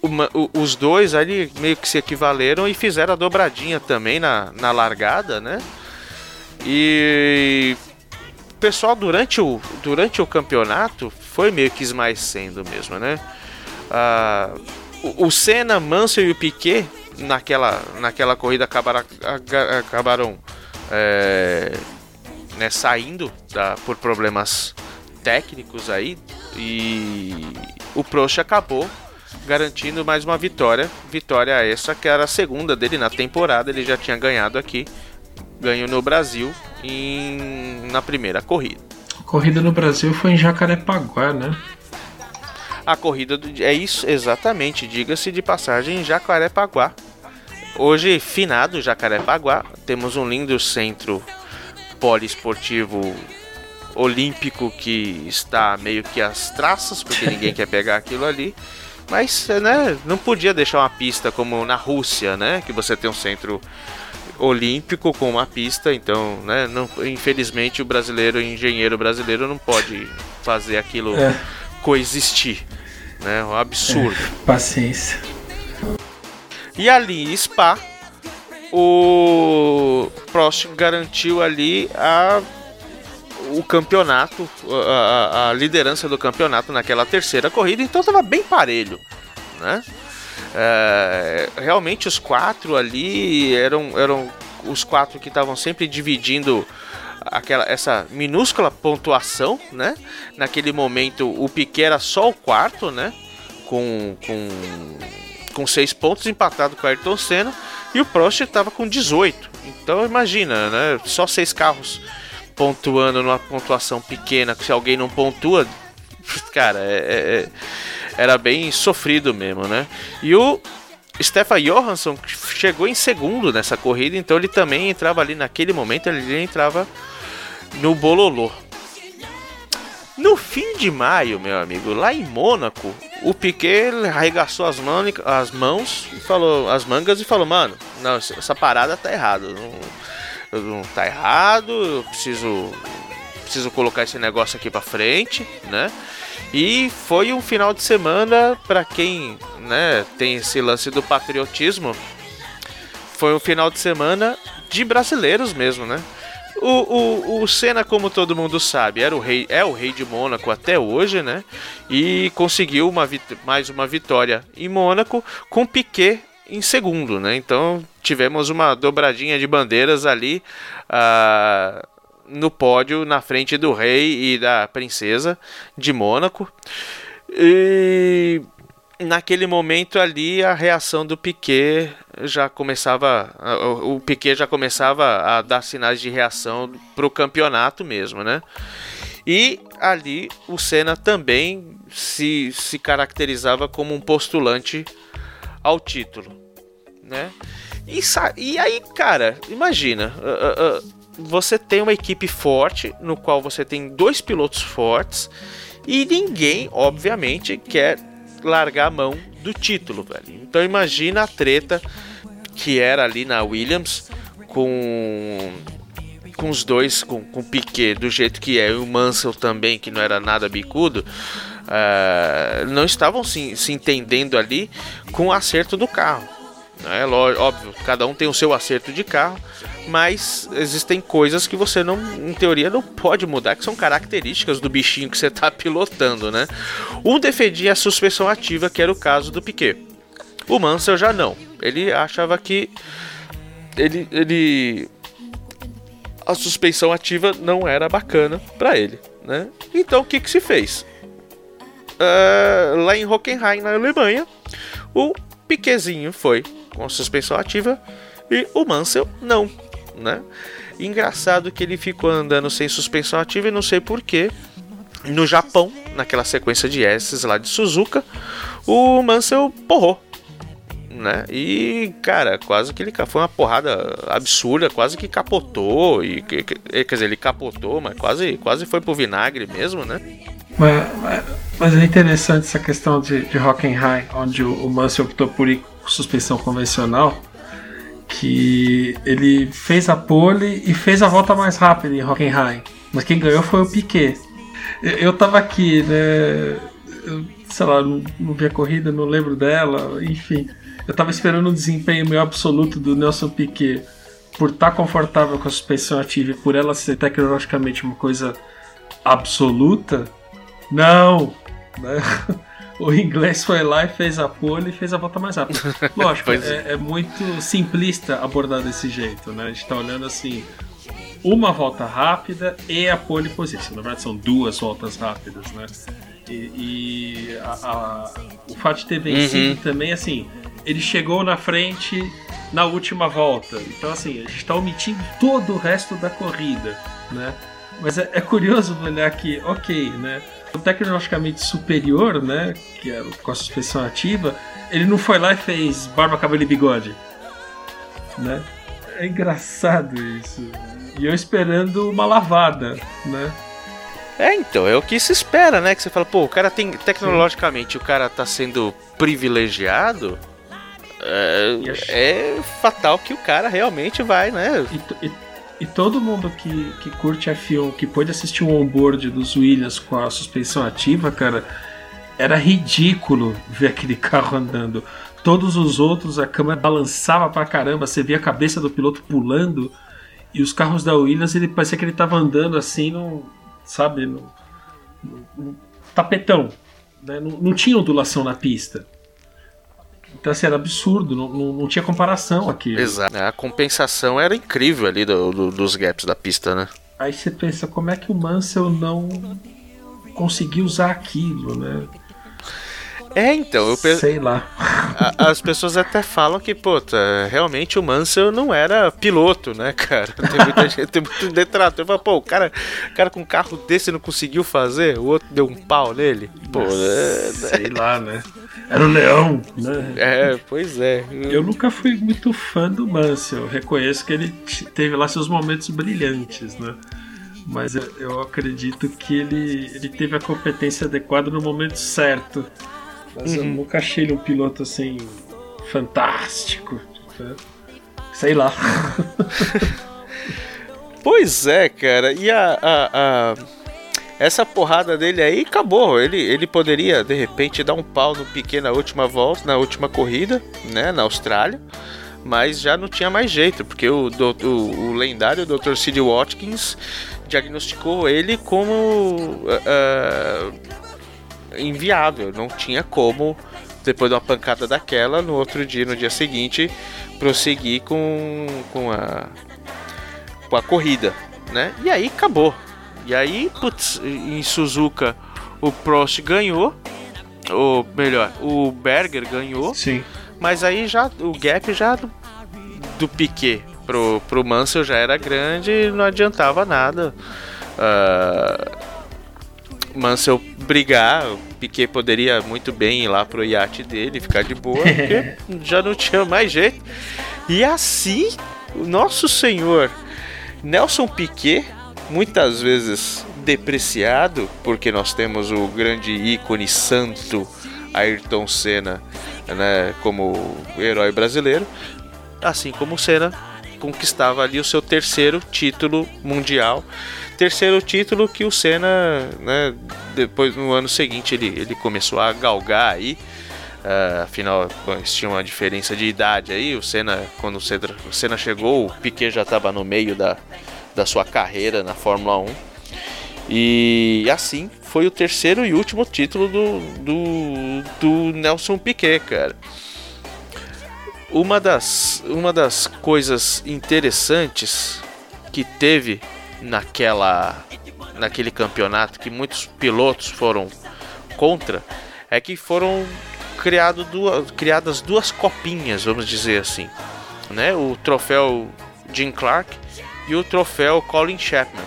o- o- os dois ali meio que se equivaleram e fizeram a dobradinha também na, na largada, né? E pessoal durante o, durante o campeonato foi meio que esmaecendo mesmo, né? Ah, o, o Senna, Mansell e o Piquet naquela, naquela corrida acabaram, acabaram é, né, saindo da- por problemas técnicos aí e o Prost acabou garantindo mais uma vitória, vitória essa que era a segunda dele na temporada, ele já tinha ganhado aqui, ganhou no Brasil em, na primeira corrida. A corrida no Brasil foi em Jacarepaguá, né? A corrida do, é isso exatamente, diga-se de passagem em Jacarepaguá. Hoje finado Jacarepaguá, temos um lindo centro poliesportivo olímpico que está meio que às traças, porque ninguém quer pegar aquilo ali. Mas, né, não podia deixar uma pista como na Rússia, né? Que você tem um centro olímpico com uma pista, então, né, não, infelizmente o brasileiro, o engenheiro brasileiro não pode fazer aquilo É. coexistir, né? É um absurdo. Paciência. E ali em Spa, o Prost garantiu ali a o campeonato, a, a- a liderança do campeonato naquela terceira corrida, então estava bem parelho, né? É, realmente os quatro ali eram, eram os quatro que estavam sempre dividindo aquela essa minúscula pontuação, né? Naquele momento o Piquet era só o quarto, né? Com, com, com seis pontos empatado com o Ayrton Senna e o Prost estava com 18. Então imagina, né? Só seis carros pontuando numa pontuação pequena, se alguém não pontua, cara, é- é- é- era bem sofrido mesmo, né? E o Stefan Johansson chegou em segundo nessa corrida, então ele também entrava ali naquele momento, ele entrava no bololô. No fim de maio, meu amigo, lá em Mônaco, o Piquet arregaçou as, as mãos e falou, as mangas e falou, mano, não, essa parada tá errado. Não, não tá errado, eu preciso. Preciso colocar esse negócio aqui pra frente, né? E foi um final de semana para quem, né, tem esse lance do patriotismo. Foi um final de semana de brasileiros mesmo, né? O, o, o Senna, como todo mundo sabe, era o rei, é o rei de Mônaco até hoje, né? E conseguiu uma mais uma vitória em Mônaco com Piquet em segundo, né? Então tivemos uma dobradinha de bandeiras ali ah, no pódio na frente do rei e da princesa de Mônaco. E naquele momento ali a reação do Piquet já começava o Piquet já começava a dar sinais de reação para o campeonato mesmo, né? E ali o Senna também se, se caracterizava como um postulante ao título, né? E, e aí, cara, imagina, ah, ah, você tem uma equipe forte, no qual você tem dois pilotos fortes, e ninguém, obviamente, quer largar a mão do título, velho. Então imagina a treta que era ali na Williams com com os dois, com, com o Piquet do jeito que é, e o Mansell também, que não era nada bicudo, ah, não estavam se, se entendendo ali com o acerto do carro. É lógico, óbvio, cada um tem o seu acerto de carro, mas existem coisas que você não, em teoria, não pode mudar, que são características do bichinho que você está pilotando, né? Um defendia a suspensão ativa, que era o caso do Piquet. O Mansell já não. Ele achava que ele, ele a suspensão ativa não era bacana para ele, né? Então o que que se fez? Ah, lá em Hockenheim, na Alemanha, o Piquezinho foi com suspensão ativa e o Mansell não, né? Engraçado que ele ficou andando sem suspensão ativa e não sei porquê. No Japão, naquela sequência de S's lá de Suzuka, o Mansell porrou né? E, cara, quase que ele foi uma porrada absurda, quase que capotou. E, que- que- quer dizer, ele capotou, mas quase, quase foi pro vinagre mesmo, né? Mas, mas- é interessante essa questão de, de Hockenheim, onde o, o Mansell optou por ir suspensão convencional, que ele fez a pole e fez a volta mais rápida em Hockenheim. Mas quem ganhou foi o Piquet. Eu, tava aqui, né? sei lá, não, vi a corrida, não lembro dela, enfim. Eu tava esperando um desempenho meio absoluto do Nelson Piquet por estar confortável com a suspensão ativa e por ela ser tecnologicamente uma coisa absoluta. Não! Né? O inglês foi lá e fez a pole e fez a volta mais rápida. Lógico, é, é muito simplista abordar desse jeito, né? A gente tá olhando assim, uma volta rápida e a pole position. Na verdade, são duas voltas rápidas, né? E, e a- a- o fato de ter vencido Uhum. também, assim, ele chegou na frente na última volta. Então, assim, a gente está omitindo todo o resto da corrida, né? Mas é, é curioso olhar que, ok, né? Tecnologicamente superior, né? Que é com a suspensão ativa, ele não foi lá e fez barba, cabelo e bigode, né? É engraçado isso. E eu esperando uma lavada, né? É, então, é o que se espera, né? Que você fala, pô, o cara tem. Tecnologicamente, o cara tá sendo privilegiado. É, acho- é fatal que o cara realmente vai, né? E, e- e todo mundo que, que curte F1, que pôde assistir um onboard dos Williams com a suspensão ativa, cara, era ridículo ver aquele carro andando. Todos os outros, a câmera balançava pra caramba, você via a cabeça do piloto pulando, e os carros da Williams, ele parecia que ele tava andando assim, no, sabe, no, no- no tapetão. né? Não, não tinha ondulação na pista. Então, assim, era absurdo, não, não, não tinha comparação aqui. Exato. A compensação era incrível ali do- do- dos gaps da pista, né? Aí você pensa, como é que o Mansell não conseguiu usar aquilo, né? É, então, eu pe- Sei lá. a- as pessoas até falam que, pô, tá, realmente o Mansell não era piloto, né, cara? Tem muita gente, tem muito detrator. Fala, pô, o cara, cara com um carro desse não conseguiu fazer, o outro deu um pau nele. Pô, é, Sei lá, né? Era o leão, né? é, pois é. Eu nunca fui muito fã do Mansell. Reconheço que ele teve lá seus momentos brilhantes, né? Mas eu, eu acredito que ele, ele teve a competência adequada no momento certo. Mas eu nunca achei ele um piloto assim fantástico. né? Sei lá. Pois é, cara. E a, a- a- essa porrada dele aí acabou. Ele, ele poderia de repente dar um pau no Piquet na última volta, na última corrida, né, na Austrália. Mas já não tinha mais jeito, porque o, o, o lendário Dr. Sid Watkins diagnosticou ele como ah, inviável. Não tinha como, depois de uma pancada daquela, no outro dia, no dia seguinte, prosseguir com, com a, com a corrida, né? E aí acabou. E aí, putz, em Suzuka o Prost ganhou, ou melhor, o Berger ganhou, Sim. mas aí já o gap já do, do Piquet pro, pro Mansell já era grande e não adiantava nada. Ah, Mansell brigar, o Piquet poderia muito bem ir lá pro iate dele, ficar de boa, porque já não tinha mais jeito. E assim, o nosso senhor Nelson Piquet, muitas vezes depreciado, porque nós temos o grande ícone santo Ayrton Senna né, como herói brasileiro, assim como Senna conquistava ali o seu terceiro título mundial. Terceiro título que o Senna, né, depois no ano seguinte ele, ele começou a galgar aí. Ah, afinal, eles tinham uma diferença de idade aí. O Senna, quando o Senna, o Senna chegou, o Piquet já estava no meio da, da sua carreira na Fórmula 1. E assim foi o terceiro e último título do, do, do Nelson Piquet, cara. Uma das, uma das coisas interessantes que teve naquela, naquele campeonato que muitos pilotos foram contra é que foram criado duas, criadas duas copinhas, vamos dizer assim, né? O troféu Jim Clark e o troféu Colin Chapman,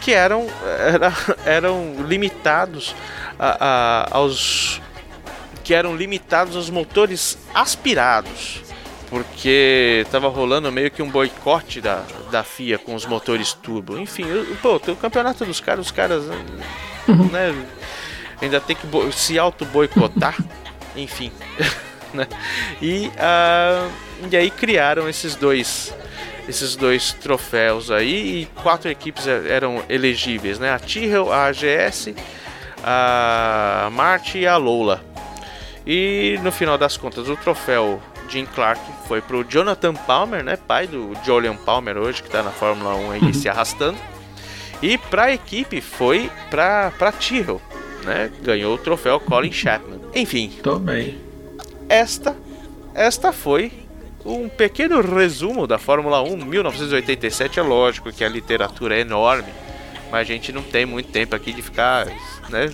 que eram, era, eram limitados a- a- aos que eram limitados aos motores aspirados, porque estava rolando meio que um boicote da, da FIA com os motores turbo. Enfim, eu- pô, tem o campeonato dos caras, os caras né, ainda tem que se auto boicotar, enfim, né? E, ah, e aí criaram esses dois esses dois troféus aí e quatro equipes eram elegíveis, né? A Tyrrell, a AGS, a Marti e a Lola. E no final das contas, o troféu Jim Clark foi pro Jonathan Palmer, né? Pai do Julian Palmer hoje, que tá na Fórmula 1 aí se arrastando. E pra equipe foi pra, pra Tyrrell, né? Ganhou o troféu Colin Chapman. Enfim, Tô bem. esta, esta foi um pequeno resumo da Fórmula 1 1987. É lógico que a literatura é enorme, mas a gente não tem muito tempo aqui de ficar, né,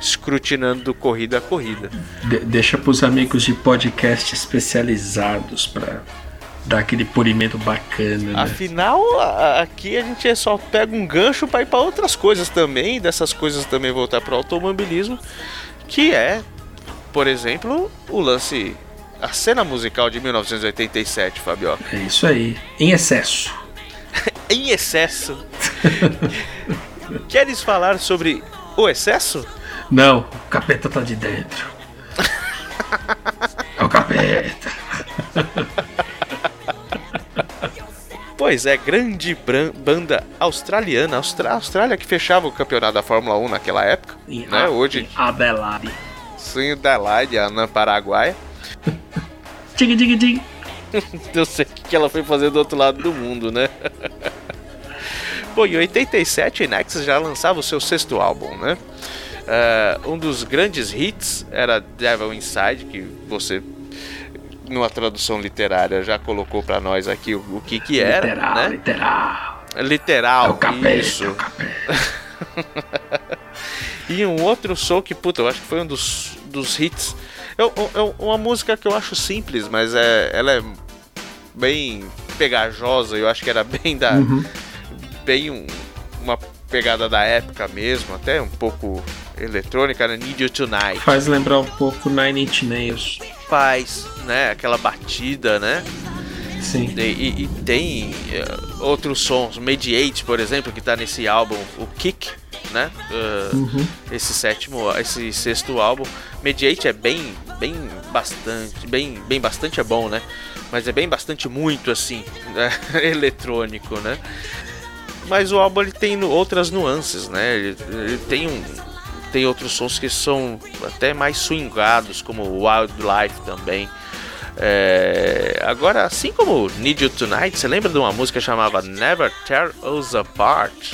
escrutinando corrida a corrida. De- deixa pros amigos de podcast especializados pra dar aquele polimento bacana, né? Afinal, aqui a gente só pega um gancho para ir para outras coisas também, dessas coisas também voltar para o automobilismo, que é, por exemplo, o lance, a cena musical de 1987, Fabioca. É isso aí. Em excesso. em excesso. Queres falar sobre o excesso? Não, o capeta tá de dentro. É o capeta. Pois é, grande banda australiana, Austra Austrália que fechava o campeonato da Fórmula 1 naquela época, Em né? A- Hoje, em Adelaide. sim, Adelaide, na Paraguai. Dig, dig, dig. Eu sei o que ela foi fazer do outro lado do mundo, né? Pô, em 87 a Nexus já lançava o seu sexto álbum, né? Eh, um dos grandes hits era Devil Inside, que você, numa tradução literária, já colocou pra nós aqui o, o que que era, literal, né? literal. Literal, É o capeta, isso. é o. E um outro som que, puta, eu acho que foi um dos, dos hits. É, é um- uma música que eu acho simples, mas é, ela é bem pegajosa. Eu acho que era bem da. Bem um- uma pegada da época mesmo, até um pouco eletrônica, né? Need You Tonight. Faz lembrar um pouco Nine Inch Nails. Faz, né? Aquela batida, né? Sim. E, e- e tem eh, outros sons, Mediate, por exemplo, que tá nesse álbum, o Kick, né? Eh, Esse sétimo, esse sexto álbum. Mediate é bem, bem bastante, bem, bem bastante é bom, né? Mas é bem bastante muito assim, né? eletrônico, né? Mas o álbum ele tem outras nuances, né? Ele, ele tem um tem outros sons que são até mais swingados, como Wildlife também. É, agora, assim como Need You Tonight, você lembra de uma música chamada Never Tear Us Apart?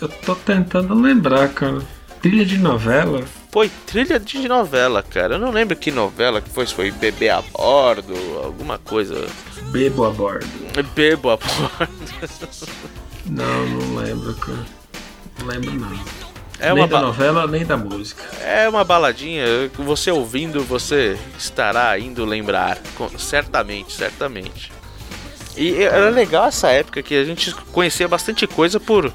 Eu tô tentando lembrar, cara. Trilha de novela. Foi trilha de novela, cara. Eu não lembro que novela que foi, se foi Bebê a Bordo, alguma coisa. Bebo a bordo. Bebo a Bordo. Não, não lembro, cara. Não lembro, não. É nem da novela, nem da música. é uma baladinha, que você ouvindo, você estará indo lembrar. Certamente, certamente. E era legal essa época que a gente conhecia bastante coisa por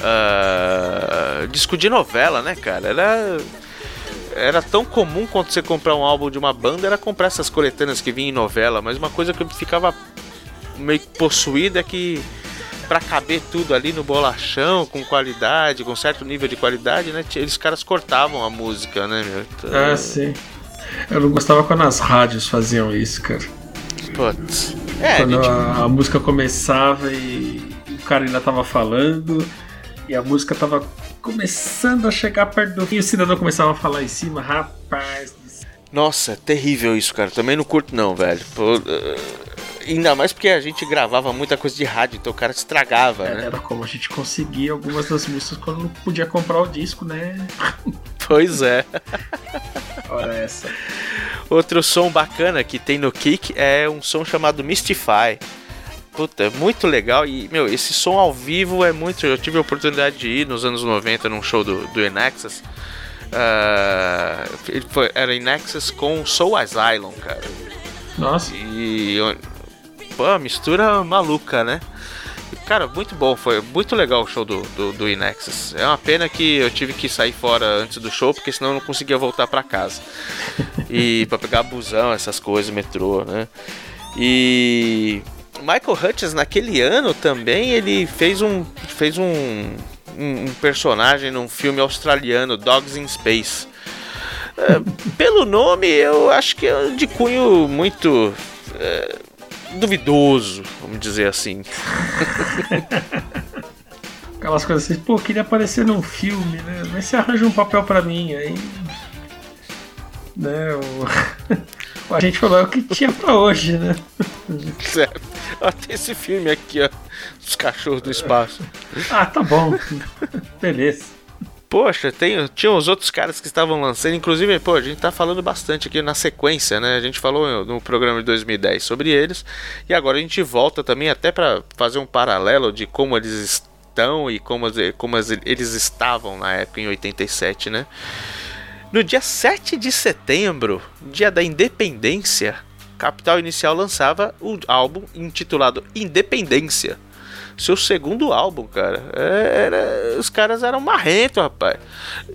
ah, disco de novela, né, cara? Era, era tão comum quando você comprar um álbum de uma banda era comprar essas coletâneas que vinham em novela, mas uma coisa que eu ficava meio possuída é que pra caber tudo ali no bolachão, com qualidade, com certo nível de qualidade, né? Eles caras cortavam a música, né, meu? Então, Ah, sim. Eu não gostava quando as rádios faziam isso, cara. Putz. É, a quando gente- a, a música começava e o cara ainda tava falando e a música tava começando a chegar perto do fim e o cidadão começava a falar em cima, rapaz. Nossa, é terrível isso, cara. Também não curto não, velho. Pô, eh, ainda mais porque a gente gravava muita coisa de rádio, então o cara estragava, né? Era como a gente conseguia algumas das músicas quando não podia comprar o disco, né? Pois é. Ora essa. Outro som bacana que tem no Kick é um som chamado Mystify. Puta, é muito legal e, meu, esse som ao vivo é muito. Eu tive a oportunidade de ir nos anos 90 num show do, do Enexus. Ah, ele foi, era Enexus com Soul Asylum, cara. Nossa, E. Pô, mistura maluca, né? Cara, muito bom, foi muito legal o show do, do, do Inexus. É uma pena que eu tive que sair fora antes do show, porque senão eu não conseguia voltar pra casa. E pra pegar busão, essas coisas, metrô, né? E Michael Hutchins naquele ano também ele fez um fez um, um, um personagem num filme australiano, Dogs in Space. É, pelo nome, eu acho que é de cunho muito é, duvidoso, vamos dizer assim. aquelas coisas assim, pô, queria aparecer num filme, né? Mas você arranja um papel pra mim, aí. Né, o... a gente falou é o que tinha pra hoje, né? Certo. Ó, tem esse filme aqui, ó. Os cachorros do espaço. Ah, tá bom. Beleza. Poxa, tem, tinha os outros caras que estavam lançando, inclusive, pô, a gente tá falando bastante aqui na sequência, né? A gente falou no programa de 2010 sobre eles, e agora a gente volta também até pra fazer um paralelo de como eles estão e como, como eles estavam na época em 87, né? No dia 7 de setembro, dia da independência, Capital Inicial lançava o álbum intitulado Independência. Seu segundo álbum, cara. É, Era, os caras eram marrento, rapaz.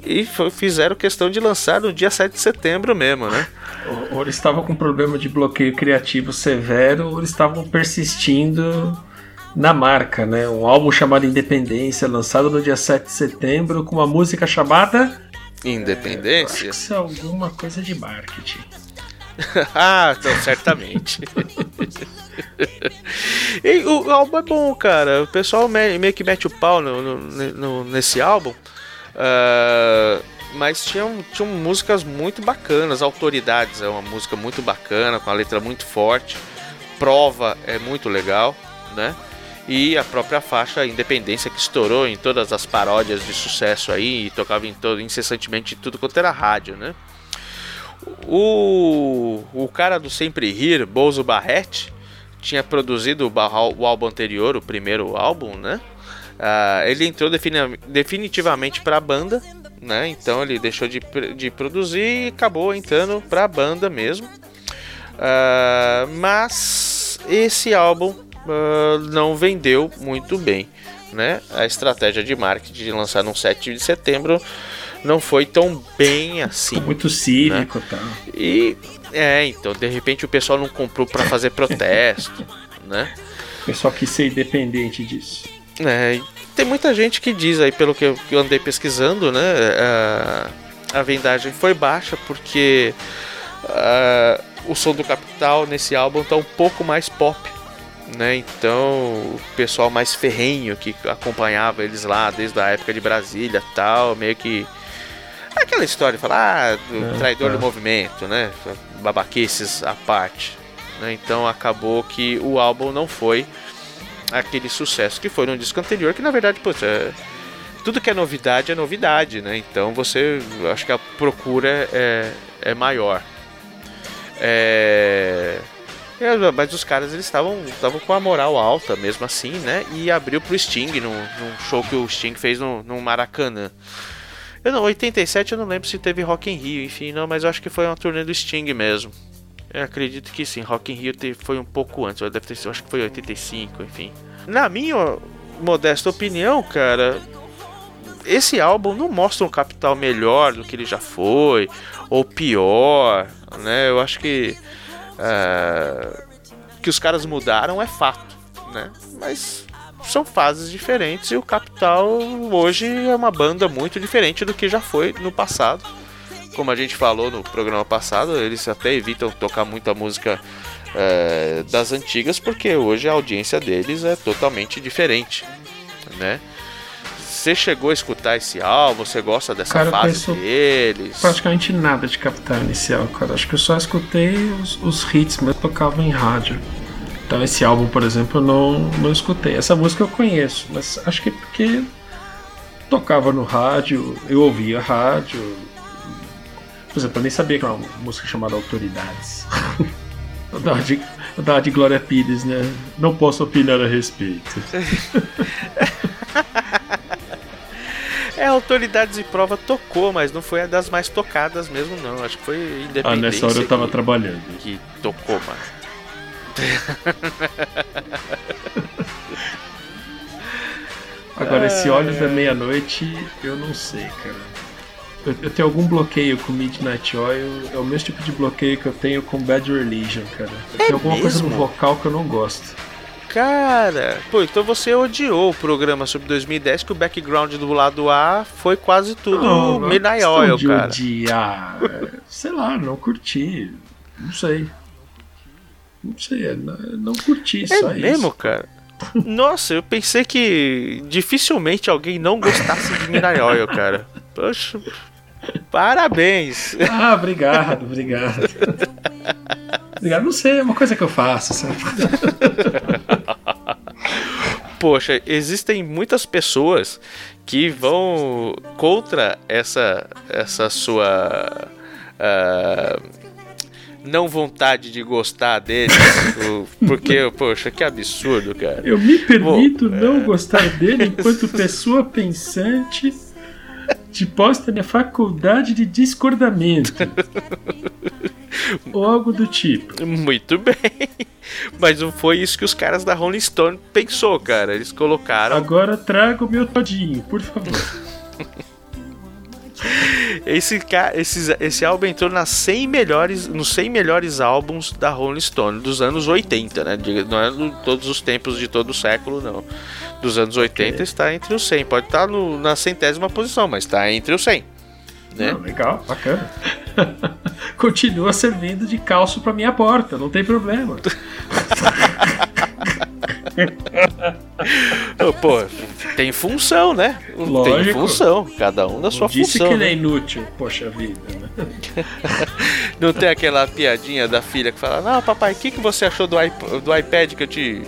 E fizeram questão de lançar no dia 7 de setembro mesmo, né? Ou, eles estavam com problema de bloqueio criativo severo, ou eles estavam persistindo na marca, né? Um álbum chamado Independência, lançado no dia 7 de setembro, com uma música chamada. Independência? que isso é alguma coisa de marketing. ah, então, certamente. e o, álbum é bom, cara. O pessoal me- meio que mete o pau no, no- no- nesse álbum. Ah, mas tinham, tinham músicas muito bacanas. Autoridades é uma música muito bacana, com a letra muito forte. Prova é muito legal, né? E a própria faixa Independência que estourou em todas as paródias de sucesso aí e tocava em todo, incessantemente em tudo quanto era rádio, né? O, o cara do Sempre Rir, Bozo Barrett, tinha produzido o, o álbum anterior, o primeiro álbum, né? Ah, ele entrou defini- definitivamente para a banda, né? Então ele deixou de, de produzir e acabou entrando para a banda mesmo. Ah, mas esse álbum ah, não vendeu muito bem, né? A estratégia de marketing de lançar no 7 de setembro não foi tão bem assim. Muito cívico e tal. E é, então, de repente o pessoal não comprou pra fazer protesto, né? O pessoal quis ser independente disso. É, tem muita gente que diz aí, pelo que eu, andei pesquisando, né? A, a vendagem foi baixa porque ah, o som do Capital nesse álbum tá um pouco mais pop, né? Então o pessoal mais ferrenho que acompanhava eles lá desde a época de Brasília e tal, meio que. Aquela história de falar, ah, do É, traidor do movimento, né? Babaquices à parte. Né? Então acabou que o álbum não foi aquele sucesso que foi no disco anterior, que na verdade, putz, é, tudo que é novidade é novidade, né? Então você, acho que a procura é, é maior. É, é, mas os caras eles estavam estavam com a moral alta mesmo assim, né? E abriu pro Sting num, num show que o Sting fez no, no Maracanã. Eu não, 87 eu não lembro se teve Rock in Rio, enfim, não, mas eu acho que foi uma turnê do Sting mesmo. Eu acredito que sim, Rock in Rio foi um pouco antes, deve ter sido, acho que foi 85, enfim. Na minha modesta opinião, cara, esse álbum não mostra um Capital melhor do que ele já foi, ou pior, né? Eu acho que ah, que os caras mudaram é fato, né? Mas são fases diferentes e o Capital hoje é uma banda muito diferente do que já foi no passado. Como a gente falou no programa passado, eles até evitam tocar muita música eh, das antigas porque hoje a audiência deles é totalmente diferente, né? Você chegou a escutar esse álbum? Você gosta dessa Cara, fase deles? Praticamente nada de Capital Inicial, cara. Acho que eu só escutei os, os hits, mas tocava em rádio. Então esse álbum, por exemplo, eu não, não escutei. Essa música eu conheço, mas acho que é porque tocava no rádio, eu ouvia rádio. Por exemplo, eu nem sabia que era uma música chamada Autoridades. eu, dava de, eu dava de Glória Pires, né? Não posso opinar a respeito. É, Autoridades e Prova tocou, mas não foi a das mais tocadas mesmo, não. Acho que foi Independência. Ah, nessa hora eu tava que, trabalhando. que tocou, mano. Agora, esse Olhos da Meia-Noite, eu não sei, cara. Eu, eu tenho algum bloqueio com Midnight Oil, é o mesmo tipo de bloqueio que eu tenho com Bad Religion, cara. Tem alguma coisa no É mesmo? vocal que eu não gosto. Cara, pô, então você odiou o programa sobre 2010 que o background do lado A foi quase tudo Não, não é Midnight Oil, de cara. odiar. Sei lá, não curti. Não sei. Não sei, é, não, não curti É só mesmo, isso. cara? Nossa, eu pensei que dificilmente alguém não gostasse de Midnight Oil, cara. Poxa, parabéns. Ah, obrigado, obrigado. obrigado, não sei, é uma coisa que eu faço, sabe? Poxa, existem muitas pessoas que vão contra essa essa sua ah, não vontade de gostar deles, porque poxa, que absurdo, cara. Eu me permito Bom, é. não gostar dele enquanto pessoa pensante de posta na faculdade de discordamento. Ou algo do tipo. Muito bem. Mas não foi isso que os caras da Rolling Stone pensou, cara. Eles colocaram Agora traga o meu todinho, por favor. Esse, esses- esse álbum entrou nas 100 melhores, nos 100 melhores álbuns da Rolling Stone dos anos 80, né? Não é de todos os tempos de todo o século, não. Dos anos 80 está entre os 100. Pode estar no- na centésima posição, mas está entre os 100. Né? Não, legal, bacana. Continua servindo de calço pra minha porta, não tem problema. Pô, tem função, né? Tem Lógico. função. Cada um da sua Disse função. que ele né? é inútil, poxa vida. Né? Não tem aquela piadinha da filha que fala: Não, papai, o que, que você achou do, iP- do iPad que eu te.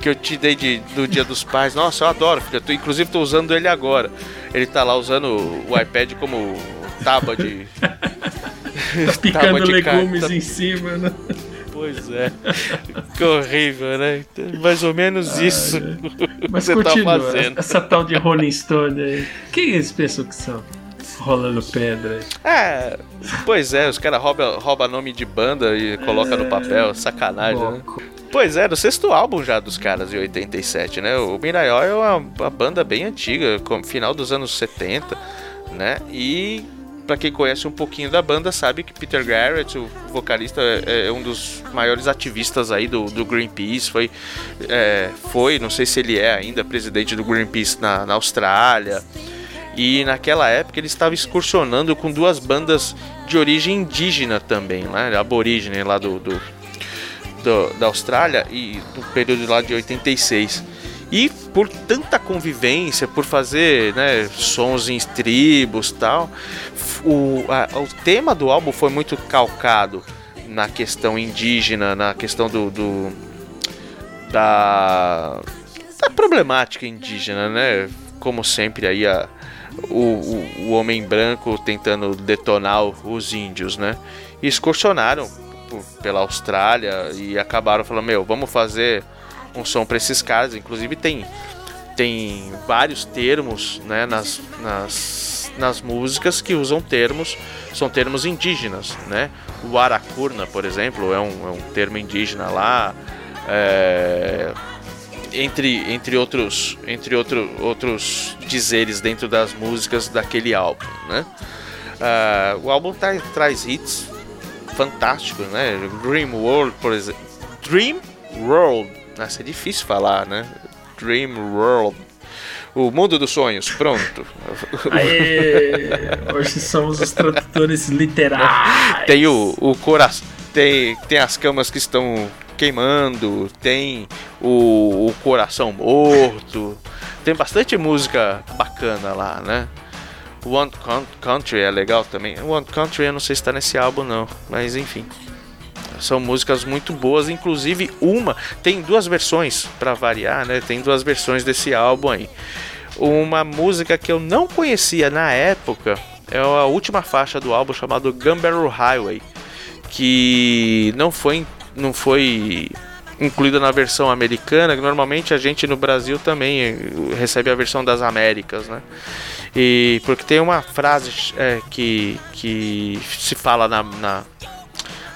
Que eu te dei de, do dia dos pais. Nossa, eu adoro, filha. Tô, inclusive tô usando ele agora. Ele tá lá usando o iPad como tábua de. Tá tábua picando de legumes carne. em cima, né? Pois é. Que horrível, né? Mais ou menos isso Mas que você tá continua, fazendo. essa tal de Rolling Stone aí. Quem eles pensam que são? Rolando pedra aí. É, pois é, os caras roubam rouba nome de banda e coloca no papel, sacanagem, né? Louco. Pois é, no sexto álbum já dos caras de 87, né? O Mirai Oil é uma, uma banda bem antiga, com- final dos anos 70, né? E pra quem conhece um pouquinho da banda sabe que Peter Garrett, o vocalista, é, é um dos maiores ativistas aí do, do Greenpeace, foi, é, foi, não sei se ele é ainda, presidente do Greenpeace na, na Austrália. E naquela época ele estava excursionando com duas bandas de origem indígena também, né? Aborígene lá do, do, do- da Austrália e no período lá de 86. E por tanta convivência, por fazer né, sons em tribos tal, o, a- o tema do álbum foi muito calcado na questão indígena, na questão do, do- da, da problemática indígena, né? Como sempre aí a, o, o, o homem branco tentando detonar os índios, né? E excursionaram por- pela Austrália e acabaram falando, meu, vamos fazer um som para esses caras. Inclusive tem tem vários termos, né, nas, nas, nas músicas que usam termos, são termos indígenas, né? O aracurna, por exemplo, é um, é um termo indígena lá. é, entre, entre outros entre outro, outros dizeres dentro das músicas daquele álbum, né? Ah, o álbum tá- traz hits fantásticos, né? Dream World, por exemplo. Dream World, nossa, é difícil falar, né? Dream World. O mundo dos sonhos, pronto. Aê! Hoje somos os tradutores literais. Tem o, o coração. Tem, tem as camas que estão queimando. Tem o, o coração morto. Tem bastante música bacana lá, né? One Coun- Country é legal também. One Country eu não sei se tá nesse álbum não, mas enfim. São músicas muito boas, inclusive uma tem duas versões pra variar, né? Tem duas versões desse álbum aí. Uma música que eu não conhecia na época é a última faixa do álbum chamado Gumbarrow Highway, que não foi não foi incluída na versão americana, que normalmente a gente no Brasil também eh, recebe a versão das Américas, né? E porque tem uma frase é, que, que se fala na, na,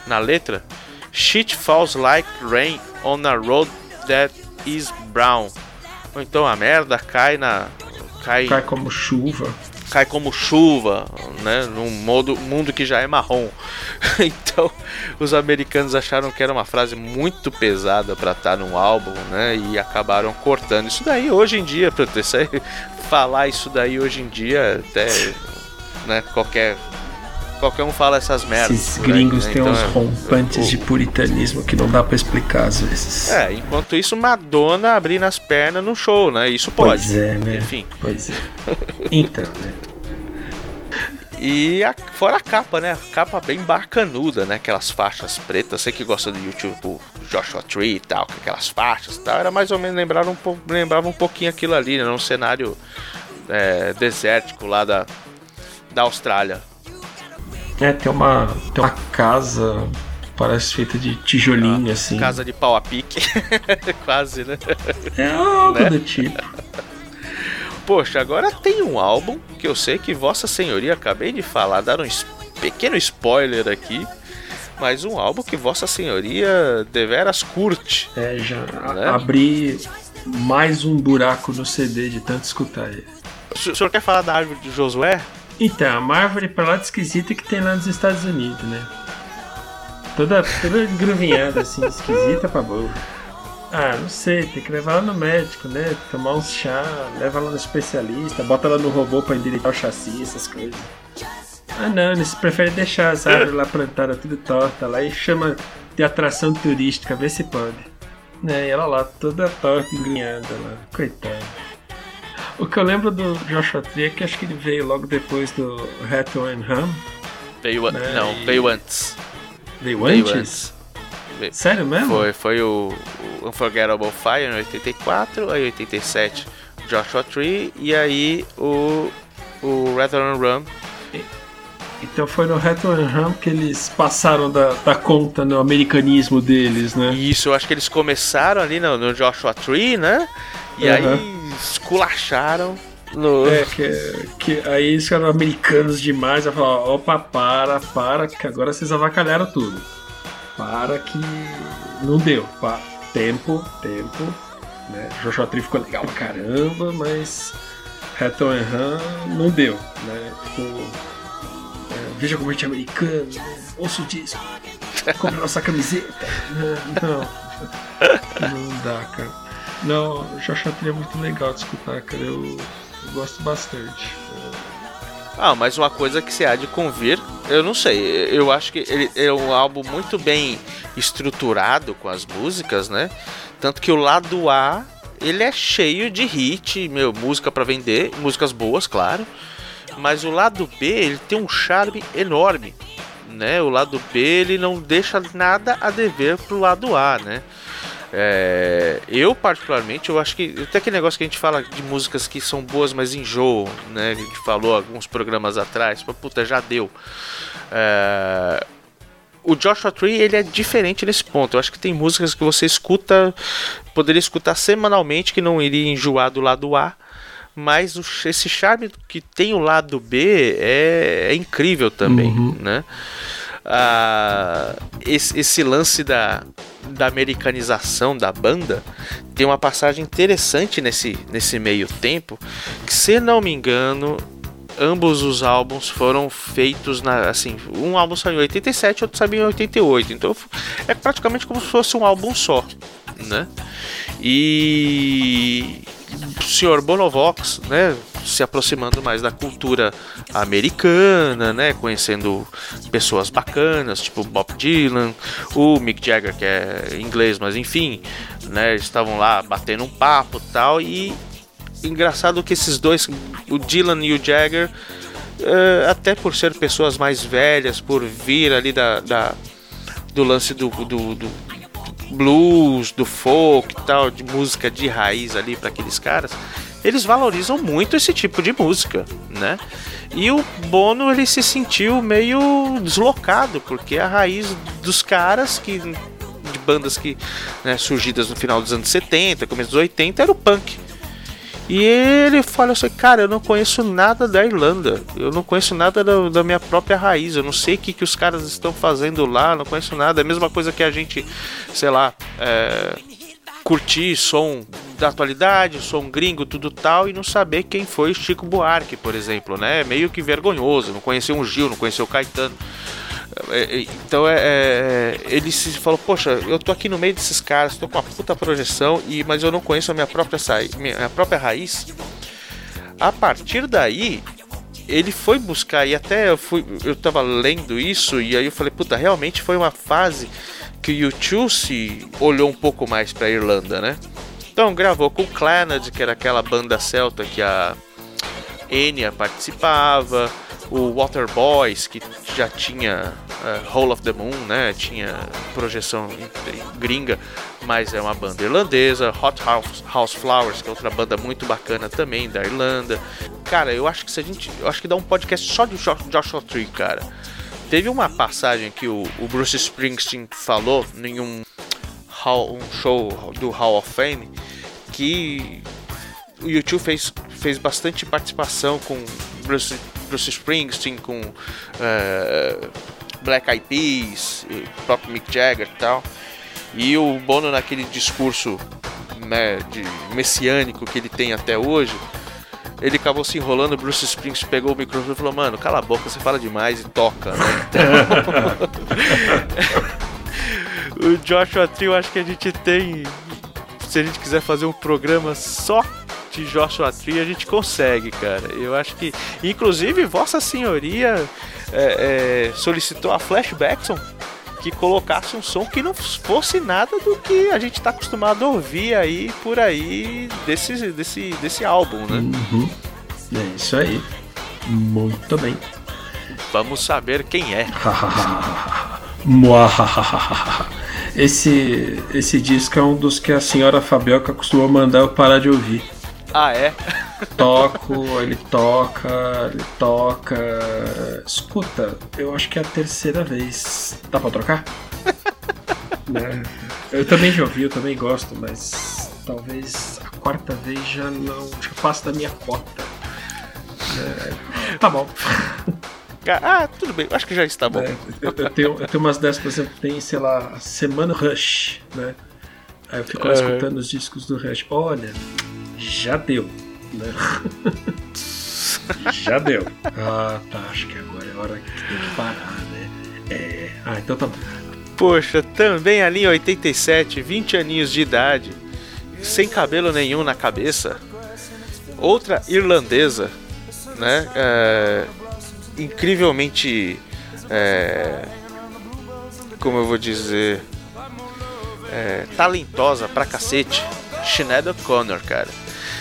na letra: Shit falls like rain on a road that is brown. Ou então a merda cai na. Cai, Cai como chuva. cai como chuva, né? Num modo, mundo que já é marrom. então, os americanos acharam que era uma frase muito pesada para estar num álbum, né? E acabaram cortando isso daí. Hoje em dia, pra isso aí, falar isso daí hoje em dia, até, né? Qualquer qualquer um fala essas merdas. Esses aí, gringos né? têm Então, uns é- rompantes o- de puritanismo que não dá pra explicar às vezes. É, enquanto isso, Madonna abrindo as pernas no show, né? Isso pode. Pois é, né? Enfim. Pois é. Então, né? E a- fora a capa, né? A capa bem bacanuda, né? Aquelas faixas pretas. Você que gosta do YouTube, o Joshua Tree e tal, com aquelas faixas e tal. Era mais ou menos, lembrava um, pouco, lembrava um pouquinho aquilo ali, né? Num cenário é, desértico lá da, da Austrália. É, tem uma, tem uma casa, parece feita de tijolinho, assim. Ah, Casa de pau a pique. Quase, né? É algo né? do tipo. Poxa, agora tem um álbum que eu sei que Vossa Senhoria acabei de falar, dar um pequeno spoiler aqui. Mas um álbum que Vossa Senhoria deveras curte. É, já Né? abri mais um buraco no CD de tanto escutar ele. O senhor quer falar da árvore de Josué? Então, a Marvel pra lá de esquisita que tem lá nos Estados Unidos, né? Toda, toda gruvinhada, assim, esquisita pra burro. Ah, não sei, tem que levar ela no médico, né? Tomar uns chá, leva ela no especialista, bota ela no robô pra endireitar o chassi, essas coisas. Ah não, eles preferem deixar as árvores lá plantadas tudo torta lá e chama de atração turística, vê se pode. Né, e ela lá toda torta, engrinhada lá, coitada. O que eu lembro do Joshua Tree é que acho que ele veio logo depois do Hathaway and Ham. Veio, Né, não, e- veio antes. Veio Veio antes? antes. Veio- Sério mesmo? Foi, foi o, o Unforgettable Fire em 84, aí 87 Joshua Tree e aí o, o Rather Than Run. Então foi no Hathaway and Ham que eles passaram da, da conta no americanismo deles, né? Isso, eu acho que eles começaram ali no, no Joshua Tree, né? E Aham. aí esculacharam no. É, que, que aí eles ficaram americanos demais. Aí falaram, opa, para, para, que agora vocês avacalharam tudo. Para que não deu. Pa, tempo, tempo. Né? Joshua Tree ficou legal pra caramba, mas and Ham não deu. Né? Ficou, é, veja como a gente é americano, né? ouça o disco, compra nossa camiseta. Né? Não, não dá, cara. Não, Joshua Tree é muito legal de escutar, cara. Eu, eu gosto bastante. Ah, mas uma coisa que você há de convir, eu não sei, eu acho que ele é um álbum muito bem estruturado com as músicas, né? Tanto que o lado A, ele é cheio de hit, meu, música pra vender, músicas boas, claro. Mas o lado B, ele tem um charme enorme, né? O lado B, ele não deixa nada a dever pro lado A, né? É, eu particularmente, eu acho que até aquele negócio que a gente fala de músicas que são boas, mas enjoam, né? A gente falou alguns programas atrás, pô, puta, já deu. É, o Joshua Tree ele é diferente nesse ponto. Eu acho que tem músicas que você escuta, poderia escutar semanalmente que não iria enjoar do lado A. Mas o- esse charme que tem o lado B é, é incrível também, né? Ah, esse, esse lance da, da americanização da banda tem uma passagem interessante nesse, nesse meio tempo que se não me engano ambos os álbuns foram feitos na assim um álbum saiu em 87 outro saiu em 88 então é praticamente como se fosse um álbum só né? E o senhor Bonovox, né, se aproximando mais da cultura americana, né, conhecendo pessoas bacanas, tipo Bob Dylan, o Mick Jagger, que é inglês, mas enfim, né, estavam lá batendo um papo tal, e engraçado que esses dois, o Dylan e o Jagger, eh, até por ser pessoas mais velhas, por vir ali da, da- do lance do, do, do blues, do folk e tal, de música de raiz ali para aqueles caras, eles valorizam muito esse tipo de música, né? E o Bono ele se sentiu meio deslocado, porque a raiz dos caras que de bandas que né, surgidas no final dos anos 70, começo dos 80 era o punk. E ele fala assim, cara, eu não conheço nada da Irlanda, eu não conheço nada da, da minha própria raiz, eu não sei o que, que os caras estão fazendo lá, não conheço nada. É a mesma coisa que a gente, sei lá, é, curtir som da atualidade, som gringo, tudo tal, e não saber quem foi Chico Buarque, por exemplo, né? É meio que vergonhoso, não conhecer um Gil, não conhecer o Caetano. É, é, Então é, é, ele se falou, poxa, eu tô aqui no meio desses caras, tô com uma puta projeção, e, mas eu não conheço a minha própria, minha própria raiz. A partir daí, ele foi buscar, e até eu, fui, eu tava lendo isso, e aí eu falei, puta, realmente foi uma fase que o U2 se olhou um pouco mais pra Irlanda, né? Então gravou com o Clannad, que era aquela banda celta que a Enya participava, o Waterboys, que já tinha uh, Hole of the Moon, né? Tinha projeção gringa, mas é uma banda irlandesa. Hot House, House Flowers, que é outra banda muito bacana também da Irlanda. Cara, eu acho que se a gente, eu acho que dá um podcast só de Jo- Joshua Tree, cara. Teve uma passagem que o, o Bruce Springsteen falou em um, um show do Hall of Fame que o YouTube fez, fez bastante participação com Bruce, Bruce Springsteen, com eh, Black Eyed Peas, próprio Mick Jagger e tal. E o Bono naquele discurso né, de messiânico que ele tem até hoje, ele acabou se enrolando, Bruce Springsteen pegou o microfone e falou, mano, cala a boca, você fala demais e toca, né? Então, o Joshua Tree, eu acho que a gente tem. Se a gente quiser fazer um programa só de Joshua Tree, a gente consegue, cara. Eu acho que. Inclusive, Vossa Senhoria é, é, solicitou a Flashbackson que colocasse um som que não fosse nada do que a gente tá acostumado a ouvir aí por aí desse, desse, desse álbum, né? Uhum. É isso aí. Muito bem. Vamos saber quem é. Esse, esse disco é um dos que a senhora Fabioca costumou mandar eu parar de ouvir. Ah, é? Toco, ele toca, ele toca. Escuta, eu acho que é a terceira vez. Dá pra trocar? Né? Eu também já ouvi, eu também gosto, mas talvez a quarta vez já não já passa da minha cota. É, tá bom. Ah, tudo bem, acho que já está bom. É, eu, eu tenho, eu tenho umas dessas, por exemplo, tem, sei lá, Semana Rush, né? Aí eu fico lá Aham. escutando os discos do Rush. Olha, já deu, né? já deu. Ah, tá, acho que agora é a hora que tem que parar, né? É. Ah, então tá bom. Poxa, também ali em 87, 20 aninhos de idade, sem cabelo nenhum na cabeça. Outra irlandesa, né? é, incrivelmente. é, como eu vou dizer. é, talentosa pra cacete. Sinead O'Connor, cara.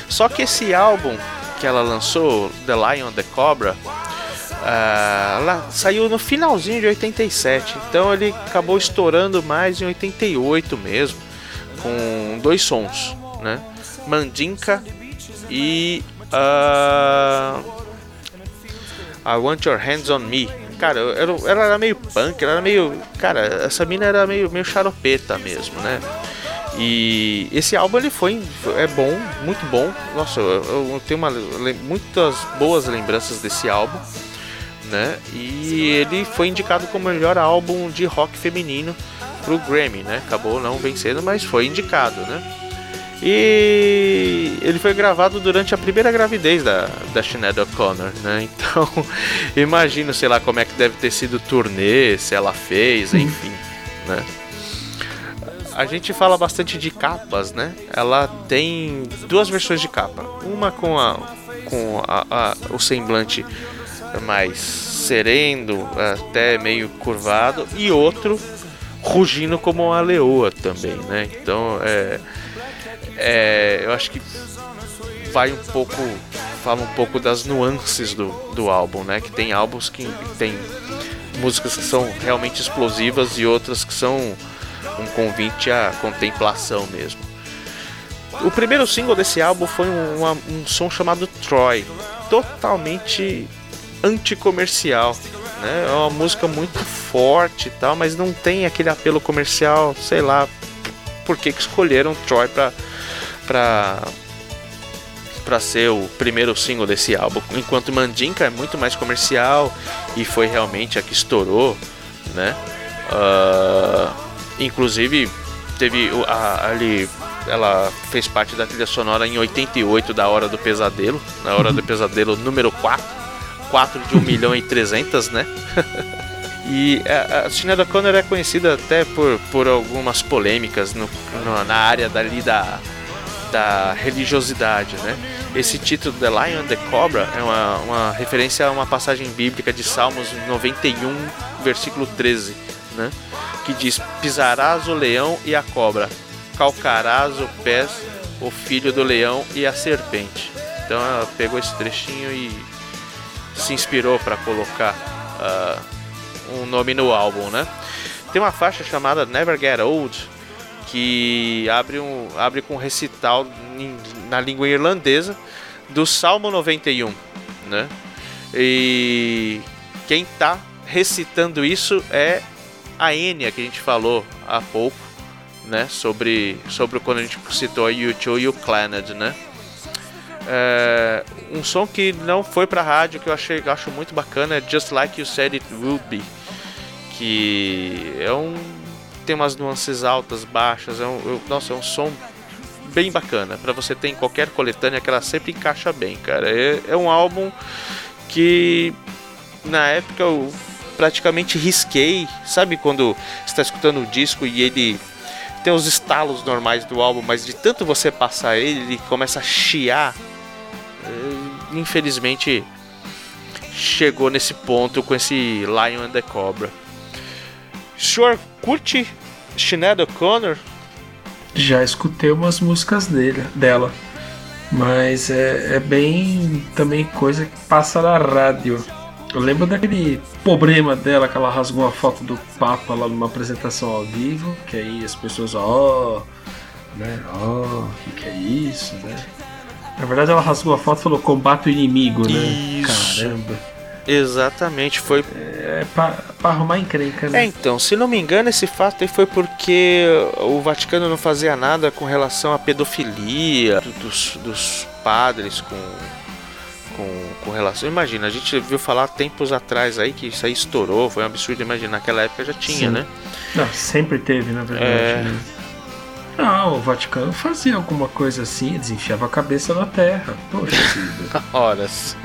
Só que esse álbum que ela lançou, The Lion the Cobra, ah, ela saiu no finalzinho de 87, então ele acabou estourando mais em 88 mesmo, com dois sons, né? Mandinka e ah, I Want Your Hands on Me. Cara, ela era meio punk, ela era meio. Cara, essa mina era meio, meio xaropeta mesmo, né? E esse álbum ele foi é bom, muito bom. Nossa, eu, eu tenho uma, muitas boas lembranças desse álbum, né? E ele foi indicado como melhor álbum de rock feminino pro Grammy, né? Acabou não vencendo, mas foi indicado, né? E ele foi gravado durante a primeira gravidez da, da Sinead O'Connor, né? Então, imagino, sei lá, como é que deve ter sido o turnê, se ela fez, enfim, né? A gente fala bastante de capas, né? Ela tem duas versões de capa. Uma com, a, com a, a- o semblante mais sereno, até meio curvado, e outro rugindo como uma leoa também, né? Então, é, é, eu acho que vai um pouco, fala um pouco das nuances do, do álbum, né? Que tem álbuns que tem músicas que são realmente explosivas e outras que são um convite à contemplação mesmo. O primeiro single desse álbum foi um, um som chamado Troy, totalmente anticomercial. Né? É uma música muito forte e tal, mas não tem aquele apelo comercial, sei lá por que, que escolheram Troy pra, pra, pra ser o primeiro single desse álbum. Enquanto Mandinka é muito mais comercial e foi realmente a que estourou, né? Ah, inclusive teve a, ali ela fez parte da trilha sonora em 88 da Hora do Pesadelo, na Hora do Pesadelo número 4, 4 de 1 milhão e 300, né? E a, a Sinead O'Connor é conhecida até por, por algumas polêmicas no, no- na área dali da, da religiosidade, né? Esse título, The Lion and the Cobra, é uma, uma referência a uma passagem bíblica de Salmos 91, versículo 13, né? Que diz, pisarás o leão e a cobra, calcarás o pés o filho do leão e a serpente. Então ela pegou esse trechinho e se inspirou para colocar ah, um nome no álbum, né? Tem uma faixa chamada Never Get Old que abre, um, abre com um recital na língua irlandesa do Salmo 91, né? E quem tá recitando isso é a Enya que a gente falou há pouco, né? Sobre, sobre quando a gente citou a U2 e o Clannad, né? É, um som que não foi pra rádio que eu achei, acho muito bacana é Just Like You Said It Would Be, que é um tem umas nuances altas, baixas, é um, eu- nossa, é um som bem bacana para você ter em qualquer coletânea que ela sempre encaixa bem, cara. É, é um álbum que na época eu praticamente risquei, sabe quando está escutando o disco e ele tem os estalos normais do álbum, mas de tanto você passar ele, ele começa a chiar. É, Infelizmente chegou nesse ponto com esse Lion and the Cobra. O senhor curte Sinead O'Connor? Já escutei umas músicas dele, dela. Mas é, é bem também coisa que passa na rádio. Eu lembro daquele problema dela que ela rasgou a foto do Papa lá numa apresentação ao vivo, que aí as pessoas, ó, né, ó, o que, que é isso, né? Na verdade ela rasgou a foto e falou combate o inimigo, né? Isso. Caramba. Exatamente, foi. É pra, pra arrumar encrenca, É, né? então, se não me engano, esse fato aí foi porque o Vaticano não fazia nada com relação à pedofilia do- dos, dos padres com, com, com relação. Imagina, a gente viu falar tempos atrás aí que isso aí estourou, foi um absurdo. Imagina, naquela época já tinha, Sim. né? Não, sempre teve, na verdade. É. né? Não, o Vaticano fazia alguma coisa assim, eles enfiavam a cabeça na terra. Poxa vida. Horas.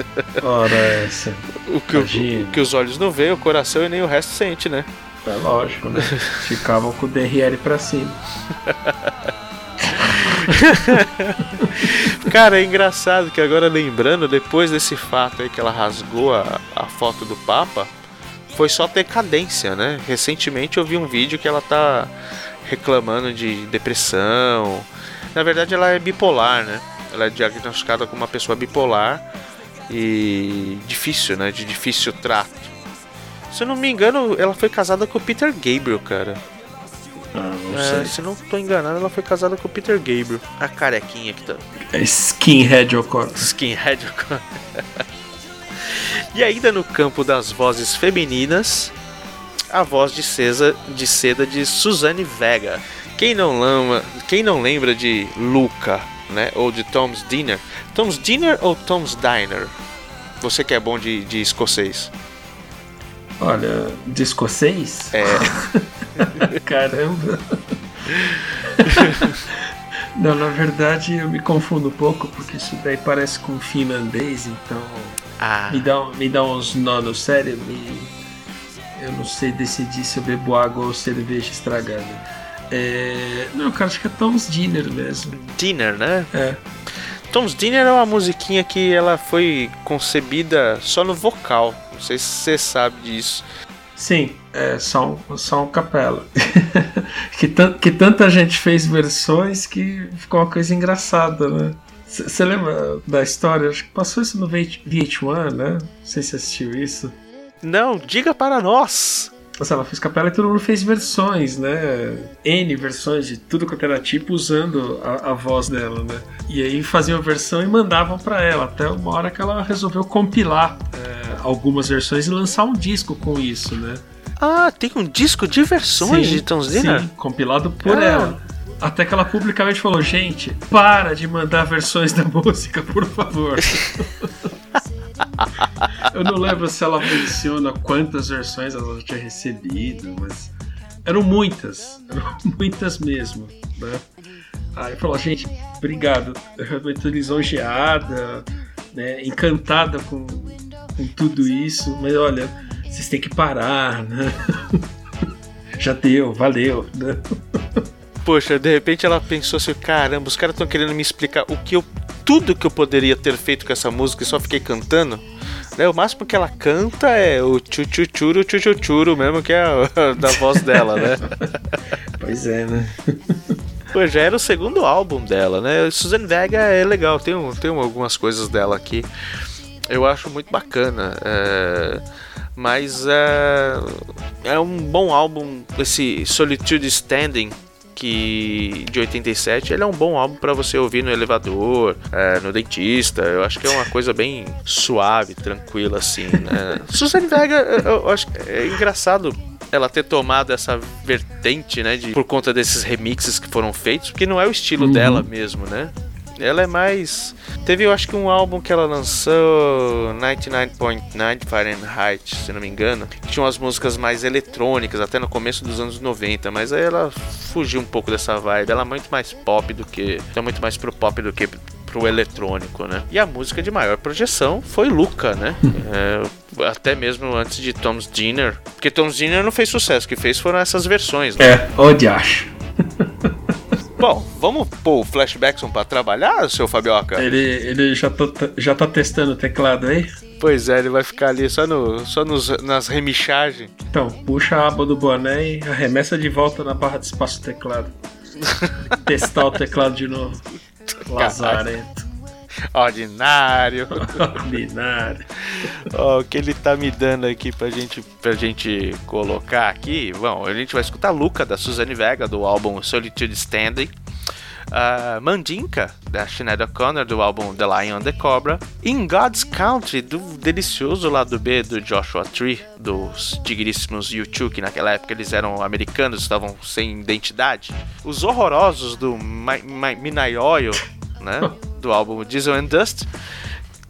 Ora, essa. O que, o, o que os olhos não veem, o coração e nem o resto sente, né? É lógico, né? Ficavam com o DRL pra cima. Cara, é engraçado que agora lembrando, depois desse fato aí que ela rasgou a, a foto do Papa, foi só decadência, né? Recentemente eu vi um vídeo que ela tá reclamando de depressão. Na verdade ela é bipolar, né? Ela é diagnosticada como uma pessoa bipolar e difícil, né? De difícil trato. Se eu não me engano, ela foi casada com o Peter Gabriel, cara. Ah, não É, se não tô enganado, ela foi casada com o Peter Gabriel. A carequinha que tá. É Skinhead O'Connor. Skinhead. e ainda no campo das vozes femininas, a voz de, Cesa, de seda de Suzanne Vega. Quem não, lama, quem não lembra de Luca, né? Ou de Tom's Dinner? Tom's Dinner ou Tom's Diner? Você que é bom de, de escocês. Olha, de escocês? É. Caramba. Não, na verdade eu me confundo um pouco, porque isso daí parece com finlandês, então Ah, me dá, me dá uns nó no cérebro e eu não sei decidir se eu bebo água ou cerveja estragada. É... Não, cara, acho que é Tom's Dinner mesmo. Dinner, né? É. Tom's Dinner é uma musiquinha que ela foi concebida só no vocal. Não sei se você sabe disso. Sim, é só um, só um capela. que, que tanta gente fez versões que ficou uma coisa engraçada, né? Você lembra da história? Acho que passou isso no VH1, né? Não sei se assistiu isso. Não, diga para nós. Nossa, ela fez capela e todo mundo fez versões, né? N versões de tudo quanto era tipo usando a, a voz dela, né? E aí faziam a versão e mandavam pra ela, até uma hora que ela resolveu compilar é, algumas versões e lançar um disco com isso, né? Ah, tem um disco de versões Sim, de Dinner? Sim, compilado por Ah. ela. Até que ela publicamente falou: gente, para de mandar versões da música, por favor. Eu não lembro se ela menciona quantas versões ela tinha recebido, mas eram muitas, eram muitas mesmo, né? Aí falou, gente, obrigado. Eu realmente lisonjeada, né? encantada com, com tudo isso, mas olha, vocês têm que parar, né? Já deu, valeu, né? Poxa, de repente ela pensou assim: caramba, os caras estão querendo me explicar o que eu. Tudo que eu poderia ter feito com essa música e só fiquei cantando. Né? O máximo que ela canta é o tchu-tchu-churu, tchu-tchu-churu mesmo, que é a, da voz dela, né? Pois é, né? Pô, já era o segundo álbum dela, né? Suzanne Vega é legal, tem, um, tem algumas coisas dela aqui. Eu acho muito bacana. é, mas é, é um bom álbum, esse Solitude Standing. Que de 87 ele é um bom álbum para você ouvir no elevador, é, no dentista. Eu acho que é uma coisa bem suave, tranquila assim. Né? Suzanne Vega, eu, eu acho que é engraçado ela ter tomado essa vertente, né, de, por conta desses remixes que foram feitos, porque não é o estilo dela mesmo, né? Ela é mais. Teve, eu acho que um álbum que ela lançou, 99.9 Fahrenheit, se não me engano, que tinha umas músicas mais eletrônicas, até no começo dos anos 90, mas aí ela fugiu um pouco dessa vibe. Ela é muito mais pop do que. É muito mais pro pop do que pro eletrônico, né? E a música de maior projeção foi Luca, né? É, até mesmo antes de Tom's Dinner. Porque Tom's Dinner não fez sucesso, o que fez foram essas versões, né? É, ô diacho. Bom, vamos pôr o Flashbackson pra trabalhar, seu Fabioca? Ele, ele já, tô- já tá testando o teclado aí? Pois é, ele vai ficar ali só, no, só nos, nas remichagens. Então, puxa a aba do boné e arremessa de volta na barra de espaço do teclado. Testar o teclado de novo. Lazarento. Ordinário. Ordinário. Ó, o que ele tá me dando aqui pra gente, pra gente colocar aqui. Bom, a gente vai escutar Luca da Suzanne Vega do álbum Solitude Standing. Uh, Mandinka da Sinead O'Connor do álbum The Lion and the Cobra. In God's Country do delicioso lado B do Joshua Tree, dos digníssimos U2, que naquela época eles eram americanos, estavam sem identidade. Os horrorosos do Mi- Mi- Midnight Oil, né? Do álbum Diesel and Dust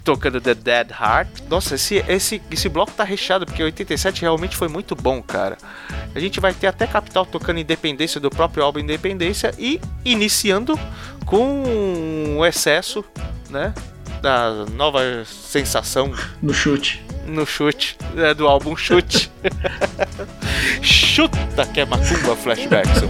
tocando The Dead Heart. Nossa, esse, esse, esse bloco tá recheado, porque 87 realmente foi muito bom, cara. A gente vai ter até Capital tocando Independência do próprio álbum Independência e iniciando com o excesso, né? Da nova sensação No chute. no chute, né, do álbum Chute. Chuta que é macumba flashbacks.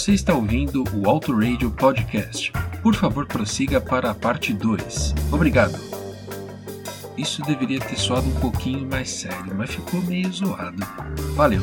Você está ouvindo o Auto Radio Podcast. Por favor, prossiga para a parte 2. Obrigado. Isso deveria ter soado um pouquinho mais sério, mas ficou meio zoado. Valeu.